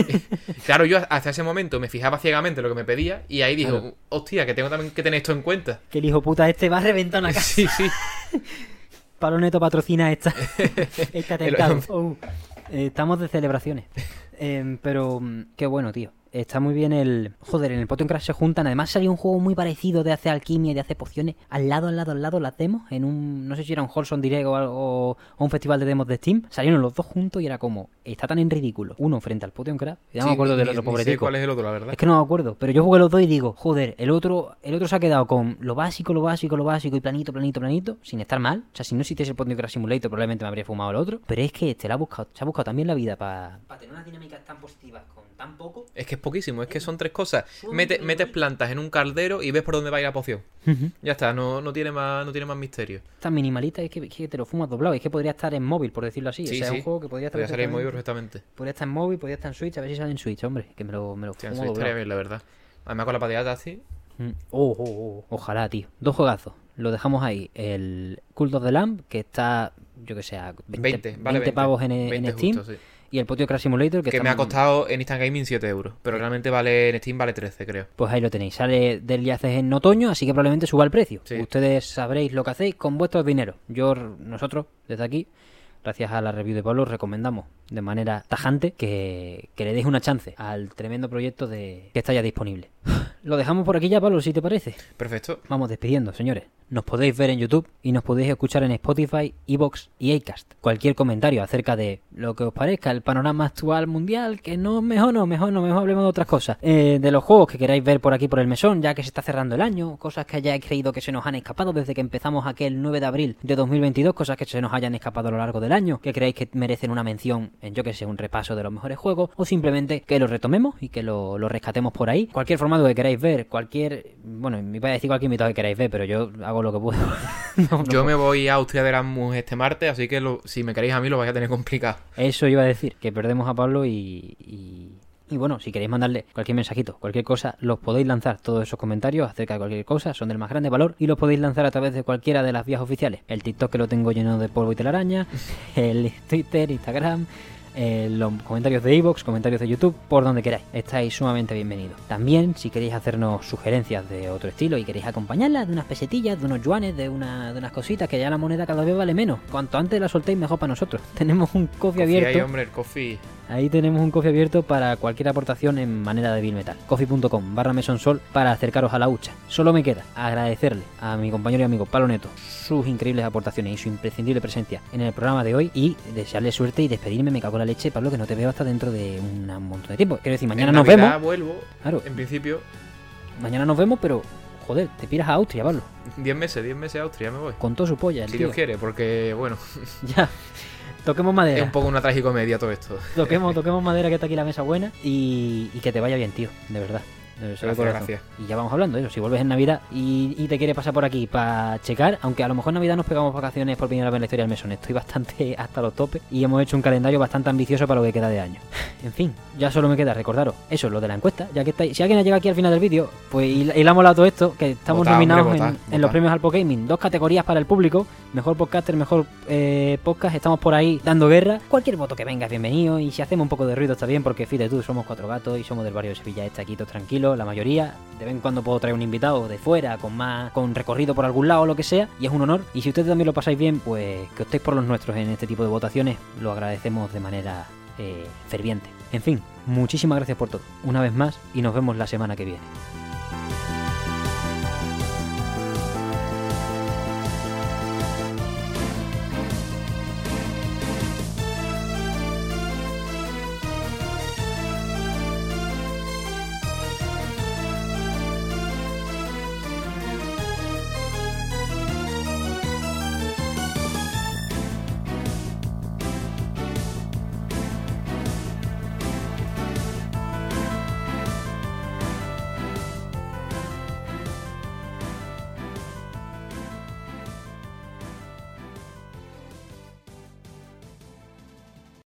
claro, yo hasta ese momento me fijaba ciegamente lo que me pedía y ahí digo, Claro. hostia, que tengo también que tener esto en cuenta. Que el hijo puta este va a reventar una casa. Sí, sí. Palo Neto patrocina esta. El- Oh, eh, estamos de celebraciones. Em, pero mm, qué bueno, tío. Está muy bien el... Joder, en el Potion Crash se juntan. Además salió un juego muy parecido de hacer alquimia y de hacer pociones. Al lado, al lado, al lado las demos. En un... No sé si era un Holson Direct o, algo- o un festival de demos de Steam. Salieron los dos juntos y era como... Está tan en ridículo. Uno frente al Potion Crash. Ya no Sí, me acuerdo del otro sé pobre tico. cuál es el otro, la verdad. Es que no me acuerdo, pero yo jugué los dos y digo, joder, el otro, el otro se ha quedado con lo básico, lo básico, lo básico y planito, planito, planito, sin estar mal. O sea, si no existiese el Point Crash Simulator, probablemente me habría fumado el otro. Pero es que este la ha buscado, se ha buscado también la vida para tener unas dinámicas tan positivas con tan poco. Es que es poquísimo, es que son tres cosas. Mete- metes plantas en un caldero y ves por dónde va a ir la poción. Ya está, no, no tiene más, no tiene más misterio. Tan minimalista, es que, que te lo fumas doblado. Es que podría estar en móvil, por decirlo así. Sí, o sea, sí. es un juego que podría estar Podría salir muy perfectamente- perfectamente. Podría estar en móvil, podría estar en Switch, a ver si sale en Switch, hombre. Que me lo, me lo Hostia, fumo doblado. bien, la verdad. Además con la pateada así. Mm. Oh, oh, oh, Ojalá, tío. Dos juegazos. Lo dejamos ahí. El Cult of the Lamb, que está, yo que sé, a 20, 20, vale 20 pavos en, en 20 Steam. justo, sí. Y el Potio Crash Simulator, que, Que me ha costado en Instant Gaming 7 euros. Pero realmente vale en Steam vale 13, creo. Pues ahí lo tenéis. Sale del Yaces en otoño, así que probablemente suba el precio. Sí. Ustedes sabréis lo que hacéis con vuestros dineros. Yo, nosotros, desde aquí, gracias a la review de Pablo, recomendamos de manera tajante que, que le deis una chance al tremendo proyecto de que está ya disponible. Lo dejamos por aquí ya, Pablo, si te parece. Perfecto. Vamos despidiendo, señores. Nos podéis ver en YouTube y nos podéis escuchar en Spotify, Evox y Acast. Cualquier comentario acerca de lo que os parezca, el panorama actual mundial, que no, mejor no, mejor no, mejor hablemos de otras cosas. Eh, de los juegos que queráis ver por aquí por el mesón, ya que se está cerrando el año, cosas que hayáis creído que se nos han escapado desde que empezamos aquel 9 de abril de 2022, cosas que se nos hayan escapado a lo largo del año, que creáis que merecen una mención en, yo que sé, un repaso de los mejores juegos, o simplemente que lo retomemos y que lo, lo rescatemos por ahí. Cualquier formato que queráis ver, cualquier, bueno, me iba a decir cualquier invitado que queráis ver, pero yo hago lo que puedo. No, no Yo me voy a Austria de Erasmus este martes, así que lo- si me queréis a mí lo vais a tener complicado. Eso iba a decir, que perdemos a Pablo y, y, y bueno, si queréis mandarle cualquier mensajito, cualquier cosa, los podéis lanzar todos esos comentarios acerca de cualquier cosa, son del más grande valor y los podéis lanzar a través de cualquiera de las vías oficiales. El TikTok que lo tengo lleno de polvo y telaraña, el Twitter, Instagram, eh, los comentarios de iVoox, comentarios de YouTube, por donde queráis. Estáis sumamente bienvenidos. También, si queréis hacernos sugerencias de otro estilo y queréis acompañarlas de unas pesetillas, de unos yuanes, de, una, de unas cositas, que ya la moneda cada vez vale menos. Cuanto antes la soltéis, mejor para nosotros. Tenemos un coffee Confía abierto. ahí, hombre, el coffee. Ahí tenemos un coffee abierto para cualquier aportación en manera de Bill Metal. Coffee.com barra mesonsol para acercaros a la hucha. Solo me queda agradecerle a mi compañero y amigo Palo Neto sus increíbles aportaciones y su imprescindible presencia en el programa de hoy y desearle suerte y despedirme. Me cago en la leche, Pablo, que no te veo hasta dentro de un montón de tiempo. Quiero decir, mañana en nos Navidad vemos. vuelvo, Claro, en principio, mañana nos vemos, pero joder, te piras a Austria, Pablo. 10 meses, 10 meses a Austria, me voy. Con todo su polla, el Si tío. Dios quiere, porque, bueno, Ya. Toquemos es madera. un poco una tragicomedia todo esto. Toquemos, toquemos madera que está aquí la mesa buena y, y que te vaya bien, tío, de verdad. Gracias, gracias. Y ya vamos hablando de eso. Si vuelves en Navidad y, y te quieres pasar por aquí para checar, aunque a lo mejor en Navidad nos pegamos vacaciones por primera vez en la historia del mesón. Estoy bastante hasta los topes y hemos hecho un calendario bastante ambicioso para lo que queda de año. En fin, ya solo me queda recordaros eso, lo de la encuesta. Ya que estáis, si alguien ha llegado aquí al final del vídeo, pues ha molado todo esto, que estamos nominados hombre, en, los premios Alpo Gaming. Dos categorías para el público: mejor podcaster, mejor eh, podcast. Estamos por ahí dando guerra. Cualquier voto que venga es bienvenido. Y si hacemos un poco de ruido está bien, porque fíjate tú, somos cuatro gatos y somos del barrio de Sevilla. Este aquí todos la mayoría. De vez en cuando puedo traer un invitado de fuera, con más con recorrido por algún lado o lo que sea, y es un honor. Y si ustedes también lo pasáis bien, pues que optéis por los nuestros en este tipo de votaciones, lo agradecemos de manera eh, ferviente. En fin, muchísimas gracias por todo, una vez más, y nos vemos la semana que viene.